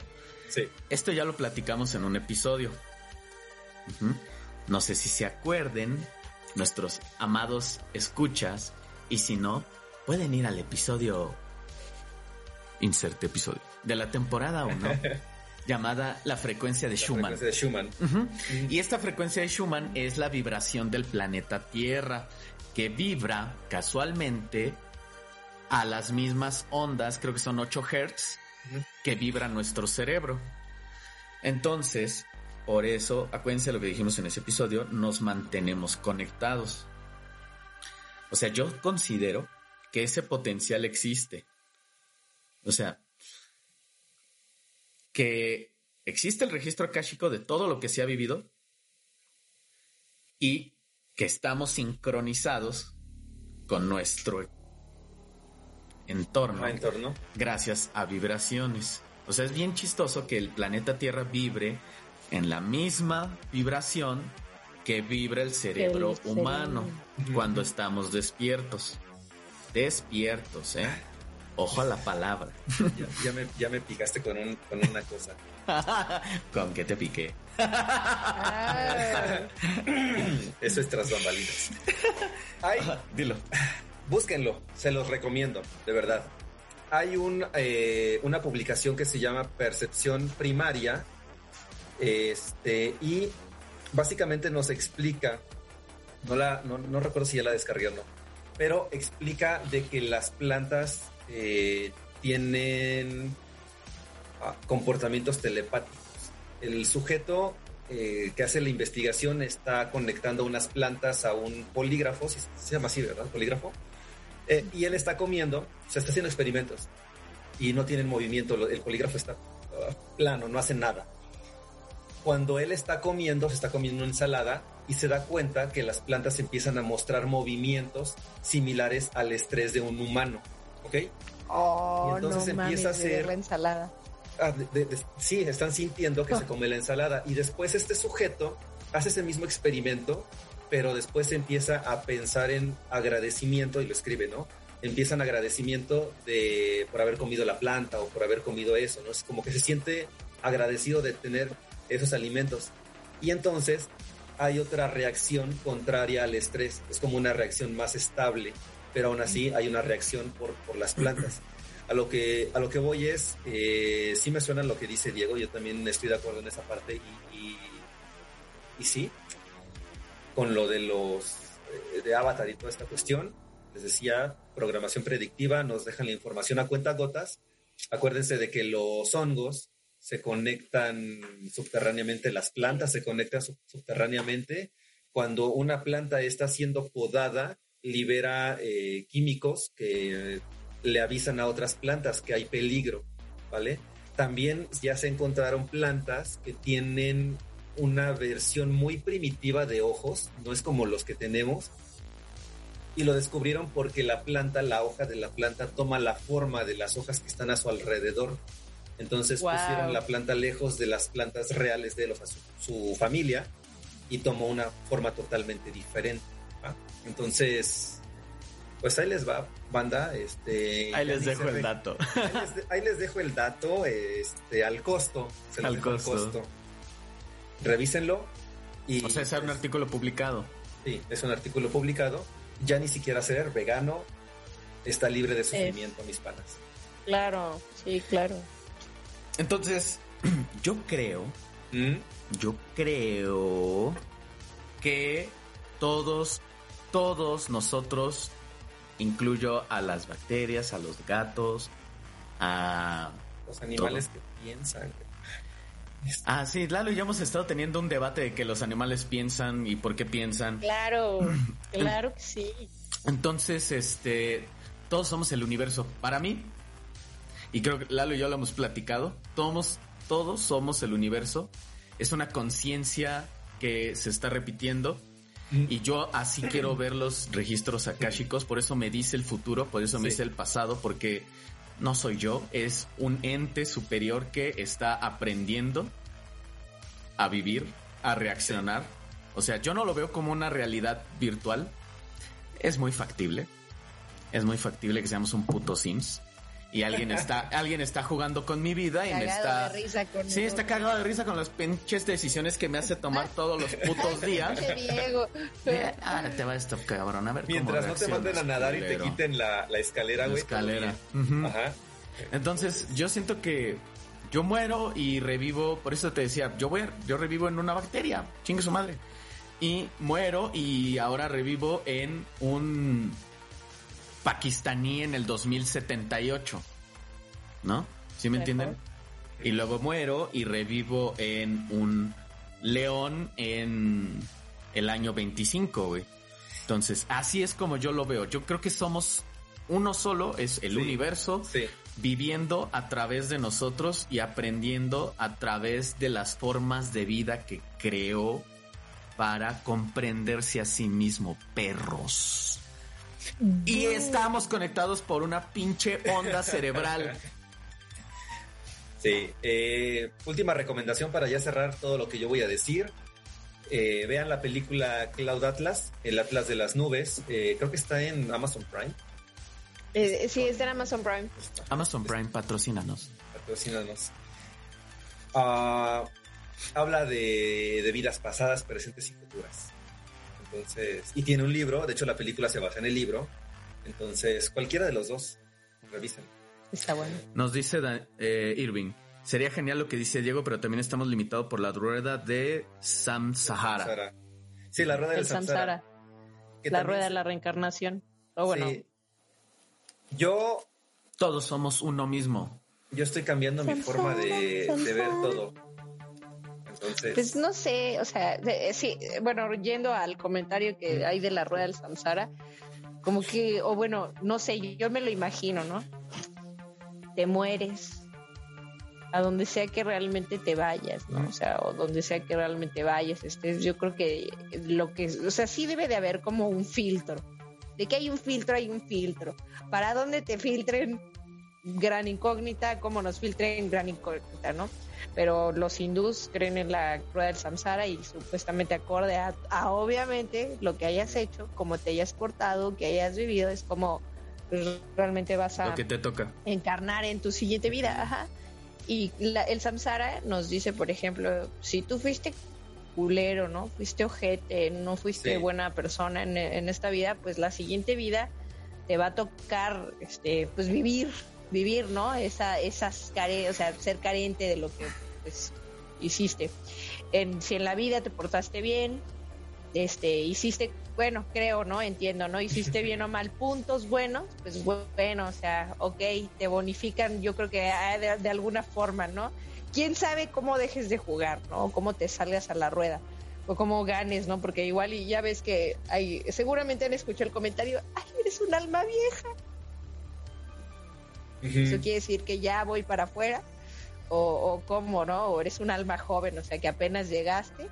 Sí. Esto ya lo platicamos en un episodio. No sé si se acuerden, nuestros amados escuchas, y si no, pueden ir al episodio. Inserte episodio. De la temporada 1. llamada la frecuencia de Schumann. de Schumann. Y esta frecuencia de Schumann es la vibración del planeta Tierra, que vibra casualmente a las mismas ondas, creo que son 8 Hz, que vibra nuestro cerebro. Entonces, por eso, acuérdense lo que dijimos en ese episodio, nos mantenemos conectados. O sea, yo considero que ese potencial existe. O sea, que existe el registro akáshico de todo lo que se ha vivido y que estamos sincronizados con nuestro entorno, entorno gracias a vibraciones. O sea, es bien chistoso que el planeta Tierra vibre en la misma vibración que vibra el cerebro humano cuando estamos despiertos. Despiertos, ¿eh? Ojo a la palabra. Ya, me, ya me picaste con, un, con una cosa. ¿Con qué te piqué? Eso es tras bambalinas. Ay, Dilo. búsquenlo, se los recomiendo, de verdad. Hay un, eh, una publicación que se llama Percepción Primaria, este, y básicamente nos explica, no, la, no, no recuerdo si ya la descargué o no, pero explica de que las plantas eh, tienen comportamientos telepáticos. El sujeto eh, que hace la investigación está conectando unas plantas a un polígrafo, si se llama así, ¿verdad? Polígrafo. Eh, y él está comiendo, se está haciendo experimentos y no tienen movimiento, el polígrafo está ah, plano, no hace nada. Cuando él está comiendo, se está comiendo una ensalada y se da cuenta que las plantas empiezan a mostrar movimientos similares al estrés de un humano, ¿ok? oh, Y entonces no empieza a la ensalada. Ah, de- de- sí, están sintiendo que se come la ensalada y después este sujeto hace ese mismo experimento, pero después empieza a pensar en agradecimiento y lo escribe, ¿no? Empieza en agradecimiento de por haber comido la planta o por haber comido eso, ¿no? Es como que se siente agradecido de tener esos alimentos. Y entonces hay otra reacción contraria al estrés, es como una reacción más estable, pero aún así hay una reacción por, por las plantas. A lo que, a lo que voy es, eh, sí me suena lo que dice Diego, yo también estoy de acuerdo en esa parte y, y, sí, con lo de los eh, de Avatar y toda esta cuestión, les decía, programación predictiva, nos dejan la información a cuenta gotas. Acuérdense de que los hongos se conectan subterráneamente, las plantas se conectan sub- subterráneamente. Cuando una planta está siendo podada, libera eh, químicos que le avisan a otras plantas que hay peligro, ¿vale? También ya se encontraron plantas que tienen una versión muy primitiva de ojos, no es como los que tenemos, y lo descubrieron porque la planta, la hoja de la planta toma la forma de las hojas que están a su alrededor. Entonces Wow. pusieron la planta lejos de las plantas reales de los, su, su familia y tomó una forma totalmente diferente. ¿va? Entonces, pues ahí les va, banda. Este, Ahí les dejo el dato. Ahí les, de- ahí les dejo el dato este, al costo. Se Al costo. Revísenlo. Y, O sea, es un artículo publicado. Sí, es un artículo publicado. Ya ni siquiera ser vegano está libre de sufrimiento, mis panas. Claro, sí, claro. Entonces, yo creo, ¿Mm? yo creo que todos, todos nosotros, incluyo a las bacterias, a los gatos, a... Los animales que piensan. Ah, sí, Lalo y yo hemos estado teniendo un debate de que los animales piensan y por qué piensan. Claro, claro que sí. Entonces, este, todos somos el universo. Para mí, y creo que Lalo y yo lo hemos platicado, todos, todos somos el universo. Es una conciencia que se está repitiendo. Y yo así quiero ver los registros akáshicos, por eso me dice el futuro, por eso me Sí. dice el pasado, porque no soy yo, es un ente superior que está aprendiendo a vivir, a reaccionar. O sea, yo no lo veo como una realidad virtual. Es muy factible. Es muy factible que seamos un puto Sims. Y alguien está, alguien está jugando con mi vida y me está. de risa con Sí, está cagado de risa con las pinches decisiones que me hace tomar todos los putos días. Diego. Ahora te va esto, cabrón. A ver cómo Mientras no te manden a nadar y te quiten la, la escalera, La güey. escalera. bien. Ujú. Ajá. Entonces, yo siento que yo muero y revivo, por eso te decía, yo voy, a- yo revivo en una bacteria, chingue su madre. Y muero y ahora revivo en un pakistaní en el 2078. ¿No? ¿Sí me Mejor. entienden? Y luego muero y revivo en un león en el año 25, güey. Entonces, así es como yo lo veo. Yo creo que somos uno solo, es el Sí. universo Sí. viviendo a través de nosotros y aprendiendo a través de las formas de vida que creó para comprenderse a sí mismo, perros. Y estamos conectados por una pinche onda cerebral. Sí. Eh, última recomendación para ya cerrar todo lo que yo voy a decir. Eh, vean la película Cloud Atlas, el Atlas de las Nubes. Eh, creo que está en Amazon Prime. Eh, sí, es de Amazon Prime. Amazon Prime, patrocínanos. Patrocínanos. Ah, habla de, de vidas pasadas, presentes y futuras. Entonces, y tiene un libro, de hecho la película se basa en el libro. Entonces, cualquiera de los dos, revisen. Está bueno. Nos dice eh, Irving. Sería genial lo que dice Diego, pero también estamos limitados por la rueda de Sam Sahara. Sí, la rueda El Samsara. que La también rueda de la reencarnación. O bueno, Sí. Yo, Todos somos uno mismo. yo estoy cambiando mi Samsara, forma de, de ver Samsara. todo. Entonces, Pues no sé, o sea, de- sí, bueno, yendo al comentario que hay de la rueda del Samsara, como que, o bueno, no sé, yo me lo imagino, ¿no? Te mueres a donde sea que realmente te vayas, ¿no? O sea, o donde sea que realmente vayas, estés, yo creo que lo que, o sea, sí debe de haber como un filtro. De que hay un filtro, hay un filtro. Para dónde te filtren, gran incógnita, cómo nos filtren, gran incógnita, ¿no? pero los hindús creen en la rueda del samsara y supuestamente acorde a, a, obviamente lo que hayas hecho, como te hayas portado, que hayas vivido, es como pues, realmente vas a Lo que te toca. encarnar en tu siguiente vida. Ajá. Y la- el samsara nos dice, por ejemplo, si tú fuiste culero, ¿no? Fuiste ojete, no fuiste Sí. buena persona en, en esta vida, pues la siguiente vida te va a tocar, este, pues vivir, vivir, ¿no? Esa, esas care, o sea, ser carente de lo que pues, hiciste. En, si en la vida te portaste bien, este, hiciste, bueno, creo, ¿no? Entiendo, ¿no? Hiciste bien o mal puntos buenos, pues bueno, o sea, ok, te bonifican, yo creo que ah, de, de alguna forma, ¿no? Quién sabe cómo dejes de jugar, ¿no? Cómo te salgas a la rueda o cómo ganes, ¿no? Porque igual y ya ves que hay, seguramente han escuchado el comentario, ay, eres un alma vieja. Eso quiere decir que ya voy para afuera o, o cómo, ¿no? O eres un alma joven, o sea, que apenas llegaste.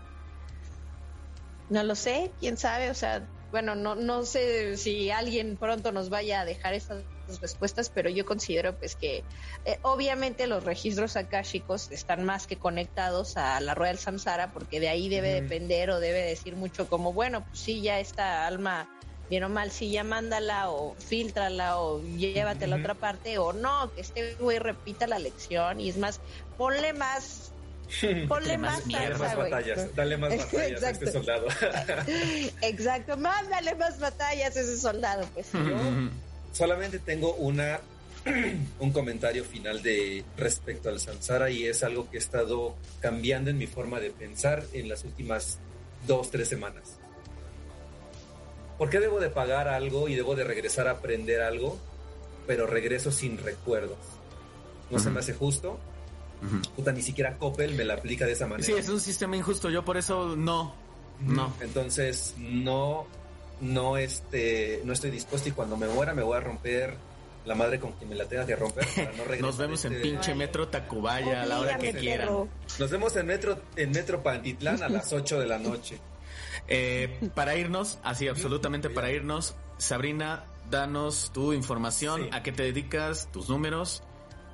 No lo sé, quién sabe, o sea, bueno, no, no sé si alguien pronto nos vaya a dejar estas respuestas, pero yo considero pues que eh, obviamente los registros akáshicos están más que conectados a la rueda del samsara porque de ahí debe depender o debe decir mucho como, bueno, pues sí, ya esta alma bien o mal, sí, ya mándala o filtrala o llévatela a Ujú. otra parte o no, que este güey repita la lección y es más, ponle más, ponle más más, mierda, Dale salsa, más güey. batallas, dale más batallas a este soldado. Exacto, más dale más batallas a ese soldado, pues ¿no? Solamente tengo una un comentario final de respecto al samsara y es algo que he estado cambiando en mi forma de pensar en las últimas dos, tres semanas. ¿Por qué debo de pagar algo y debo de regresar a aprender algo, pero regreso sin recuerdos? No se me hace justo. Ujú. Puta, ni siquiera Coppel me la aplica de esa manera. Sí, es un sistema injusto. Yo por eso no. No. Entonces, no, no, este, no estoy dispuesto y cuando me muera me voy a romper la madre con quien me la tenga que romper para no regresar. Nos vemos en este- pinche metro Tacubaya a la hora que quieran. Nos vemos en Metro, en Metro Pantitlán a las 8 de la noche. Eh, para irnos, así absolutamente para irnos, Sabrina, danos tu información, Sí. a qué te dedicas, tus números.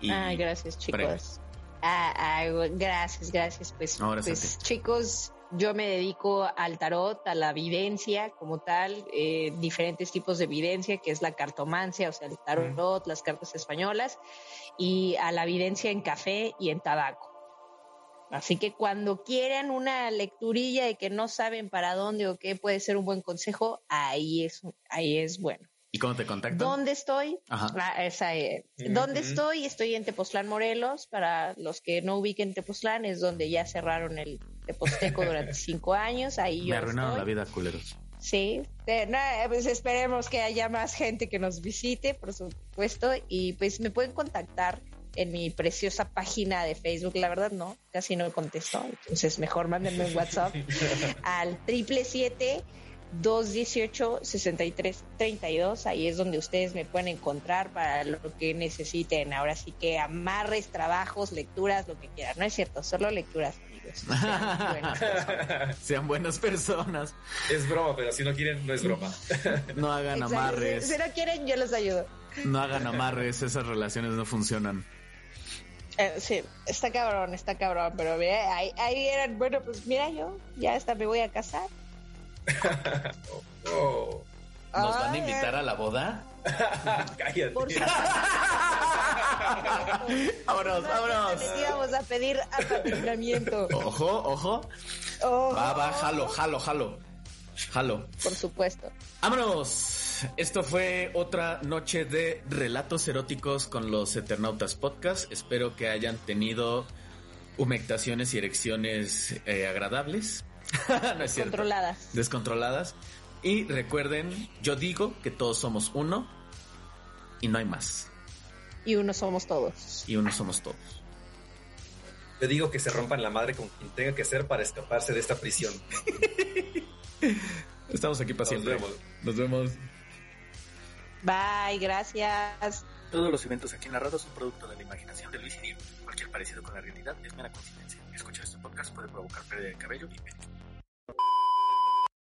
Y Ay, gracias, breve. chicos. Ah, ah, gracias, gracias. Pues, Ahora sí, pues chicos, yo me dedico al tarot, a la videncia como tal, eh, diferentes tipos de videncia, que es la cartomancia, o sea, el tarot, las cartas españolas, y a la videncia en café y en tabaco. Así que cuando quieran una lecturilla de que no saben para dónde o qué puede ser un buen consejo, ahí es, ahí es bueno. ¿Y cómo te contactan? ¿Dónde estoy? Ajá. Ah, esa, eh. ¿Dónde estoy? Estoy en Tepoztlán, Morelos. Para los que no ubiquen Tepoztlán, es donde ya cerraron el Teposteco durante cinco años. Ahí yo Me arruinaron estoy. la vida, culeros. Sí, Eh, nada, pues esperemos que haya más gente que nos visite, por supuesto. Y pues me pueden contactar en mi preciosa página de Facebook. La verdad, no, casi no contesto. Entonces, mejor mándenme un WhatsApp al triple siete 218-6332. Ahí es donde ustedes me pueden encontrar para lo que necesiten. Ahora sí que amarres, trabajos, lecturas, lo que quieran. No es cierto, solo lecturas, amigos. Sean buenos. Sean buenas personas. Es broma, pero si no quieren, no es broma. No hagan Exacto. amarres. Si no quieren, yo los ayudo. No hagan amarres. Esas relaciones no funcionan. Eh, sí, está cabrón, está cabrón, pero mira, ahí, ahí eran, bueno, pues mira yo, ya hasta me voy a casar. Oh. ¿Nos van a invitar a la boda? Cállate. Por vámonos, vámonos. Les íbamos a pedir apadrinamiento. Ojo, ojo. Oh, Va, va, jalo, jalo, jalo. Jalo. por supuesto. Vámonos. Esto fue otra noche de relatos eróticos con los Eternautas Podcast. Espero que hayan tenido humectaciones y erecciones eh, agradables. no es cierto. Controladas. Descontroladas. Y recuerden, yo digo que todos somos uno y no hay más. Y uno somos todos. Y uno somos todos. Yo digo que se rompan la madre con quien tenga que ser para escaparse de esta prisión. Estamos aquí para Nos siempre. vemos. Nos vemos. Bye, gracias. Todos los eventos aquí narrados son producto de la imaginación de Luis y Diego. Cualquier parecido con la realidad es mera coincidencia. Escuchar este podcast puede provocar pérdida de cabello y pelo.